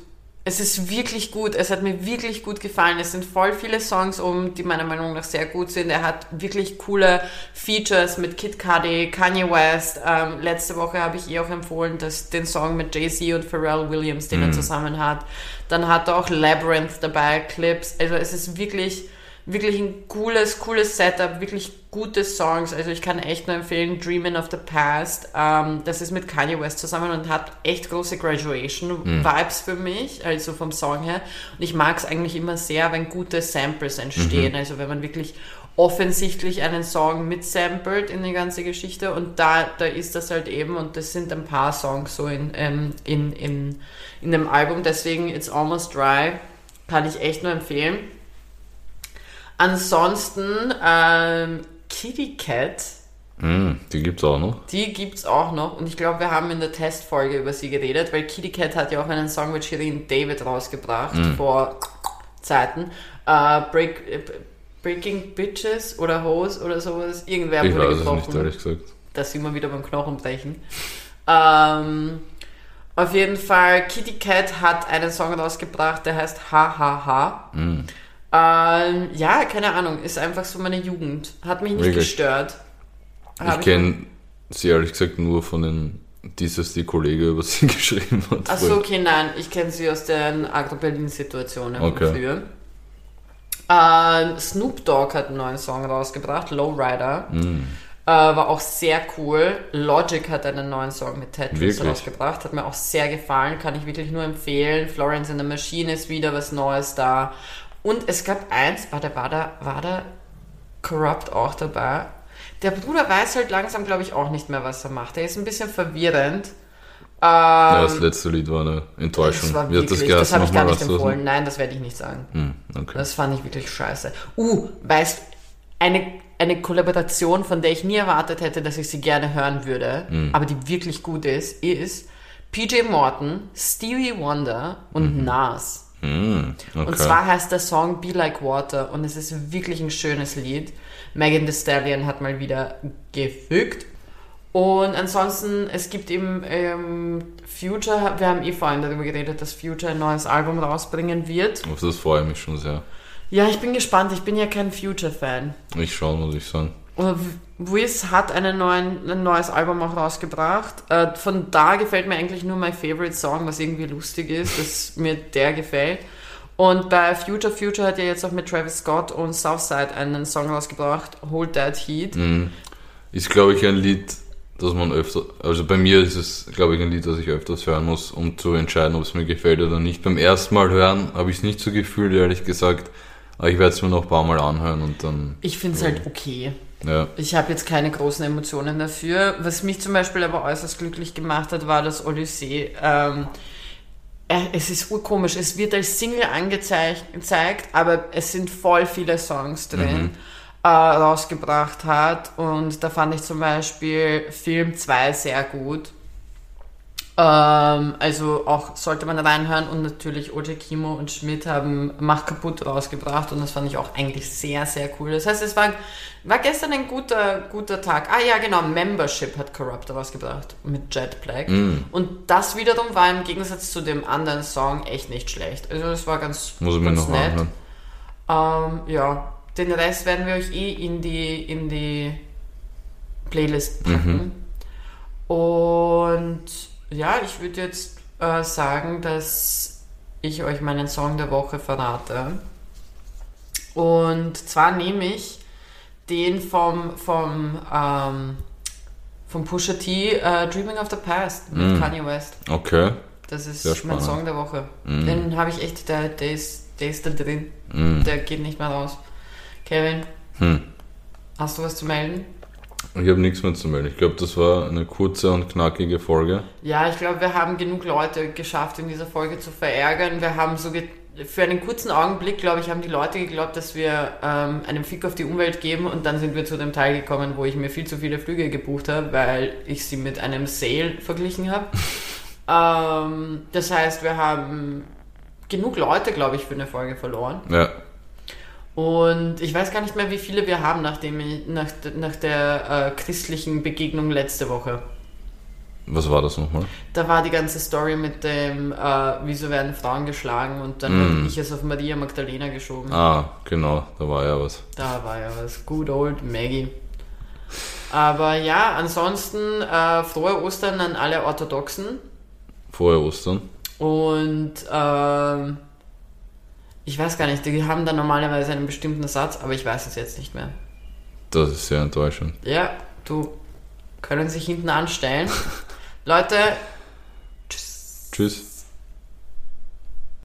Es ist wirklich gut. Es hat mir wirklich gut gefallen. Es sind voll viele Songs um, die meiner Meinung nach sehr gut sind. Er hat wirklich coole Features mit Kid Cudi, Kanye West. Ähm, letzte Woche habe ich eh auch empfohlen, dass den Song mit Jay-Z und Pharrell Williams, den er zusammen hat. Dann hat er auch Labyrinth dabei, Clips. Also es ist wirklich, wirklich ein cooles, cooles Setup, wirklich gute Songs. Also ich kann echt nur empfehlen, Dreaming of the Past. Ähm, das ist mit Kanye West zusammen und hat echt große Graduation-Vibes für mich, also vom Song her. Und ich mag es eigentlich immer sehr, wenn gute Samples entstehen. Also wenn man wirklich offensichtlich einen Song mitsamplet in die ganze Geschichte und da, da ist das halt eben und das sind ein paar Songs so in, ähm, in, in, in dem Album, deswegen It's Almost Dry Kann ich echt nur empfehlen. Ansonsten ähm, Kitty Cat, Mm, die gibt's auch noch. die gibt's auch noch und ich glaube, wir haben in der Testfolge über sie geredet, weil Kitty Cat hat ja auch einen Song mit Shirin David rausgebracht vor Zeiten. Äh, Break, äh, Breaking Bitches oder Hose oder sowas. Irgendwer Ich wurde weiß es gebrochen. nicht, ehrlich gesagt. Da sind wir wieder beim Knochenbrechen. Ähm, auf jeden Fall, Kitty Cat hat einen Song rausgebracht, der heißt Hahaha. Mm. Ähm, ja, keine Ahnung, ist einfach so meine Jugend. Hat mich nicht Wirklich? gestört. Hab Ich kenne sie ehrlich gesagt nur von den dieses die Kollege über sie geschrieben hat. Achso, okay, nein, ich kenne sie aus den Agro-Berlin-Situationen Okay. früher. Ähm, Snoop Dogg hat einen neuen Song rausgebracht, Lowrider. Mm. Äh, war auch sehr cool. Logic hat einen neuen Song mit Tetris Wirklich? rausgebracht. Hat mir auch sehr gefallen. Kann ich wirklich nur empfehlen. Florence in the Machine ist wieder was Neues da. Und es gab eins, war da, war da, war da Corrupt auch dabei? Der Bruder weiß halt langsam, glaube ich, auch nicht mehr, was er macht. Er ist ein bisschen verwirrend. Ja, Ähm, das letzte Lied war eine Enttäuschung. das war wirklich, das das, habe ich gar Nochmal nicht empfohlen. Nein, das werde ich nicht sagen. Hm, okay. Das fand ich wirklich scheiße. Uh, weißt eine, eine Kollaboration, von der ich nie erwartet hätte, dass ich sie gerne hören würde, Mhm. aber die wirklich gut ist, ist PJ Morton, Stevie Wonder und Nas. Hm, okay. Und zwar heißt der Song Be Like Water und es ist wirklich ein schönes Lied. Megan Thee Stallion hat mal wieder gefügt. Und ansonsten, es gibt eben ähm, Future, wir haben eh vorhin darüber geredet, dass Future ein neues Album rausbringen wird. Auf das freue ich mich schon sehr. Ja, ich bin gespannt. Ich bin ja kein Future-Fan. Ich schaue, muss ich sagen. Wiz hat einen neuen, ein neues Album auch rausgebracht. Äh, von da gefällt mir eigentlich nur My Favorite Song, was irgendwie lustig ist, dass mir der gefällt. Und bei Future Future hat ja jetzt auch mit Travis Scott und Southside einen Song rausgebracht, Hold That Heat. Mhm. Ist, glaube ich, ein Lied, das man öfter, also bei mir ist es, glaube ich, ein Lied, das ich öfters hören muss, um zu entscheiden, ob es mir gefällt oder nicht. Beim ersten Mal hören habe ich es nicht so gefühlt, ehrlich gesagt. Aber ich werde es mir noch ein paar Mal anhören und dann, Ich finde es halt okay. Ja. Ich habe jetzt keine großen Emotionen dafür. Was mich zum Beispiel aber äußerst glücklich gemacht hat, war das Odyssee. Ähm, äh, es ist urkomisch. Es wird als Single angezeigt, aber es sind voll viele Songs drin, äh, rausgebracht hat. Und da fand ich zum Beispiel Film 2 sehr gut. Ähm, also auch sollte man reinhören und natürlich OJ Kimo und Schmidt haben Mach kaputt rausgebracht und das fand ich auch eigentlich sehr, sehr cool. Das heißt, es war, war gestern ein guter, guter Tag. Ah ja, genau, Membership hat Corrupt rausgebracht mit Jet Black. Und das wiederum war im Gegensatz zu dem anderen Song echt nicht schlecht. Also das war ganz, muss ganz nett. Ähm, ja, den Rest werden wir euch eh in die, in die Playlist packen. Und ja, ich würde jetzt äh, sagen, dass ich euch meinen Song der Woche verrate. Und zwar nehme ich den vom, vom, ähm, vom Pusha T, äh, Dreaming of the Past mit Kanye West. Okay. Das ist Sehr mein spannend. Song der Woche. Den habe ich echt, der, der, ist, der ist da drin. Mhm. Der geht nicht mehr raus. Kevin, Hm. hast du was zu melden? Ich habe nichts mehr zu melden. Ich glaube, das war eine kurze und knackige Folge. Ja, ich glaube, wir haben genug Leute geschafft, in dieser Folge zu verärgern. Wir haben so für einen kurzen Augenblick, glaube ich, haben die Leute geglaubt, dass wir ähm, einen Fick auf die Umwelt geben und dann sind wir zu dem Teil gekommen, wo ich mir viel zu viele Flüge gebucht habe, weil ich sie mit einem Sale verglichen habe. ähm, das heißt, wir haben genug Leute, glaube ich, für eine Folge verloren. Ja. Und ich weiß gar nicht mehr, wie viele wir haben, nachdem ich, nach, nach der äh, christlichen Begegnung letzte Woche. Was war das nochmal? Da war die ganze Story mit dem, äh, wieso werden Frauen geschlagen und dann Mm. habe ich es auf Maria Magdalena geschoben. Ah, genau, da war ja was. Da war ja was. Good old Maggie. Aber ja, ansonsten äh, frohe Ostern an alle Orthodoxen. Vorher Ostern. Und ähm, ich weiß gar nicht, die haben da normalerweise einen bestimmten Satz, aber ich weiß es jetzt nicht mehr. Das ist sehr enttäuschend. Ja, du können sich hinten anstellen. Leute, Tschüss.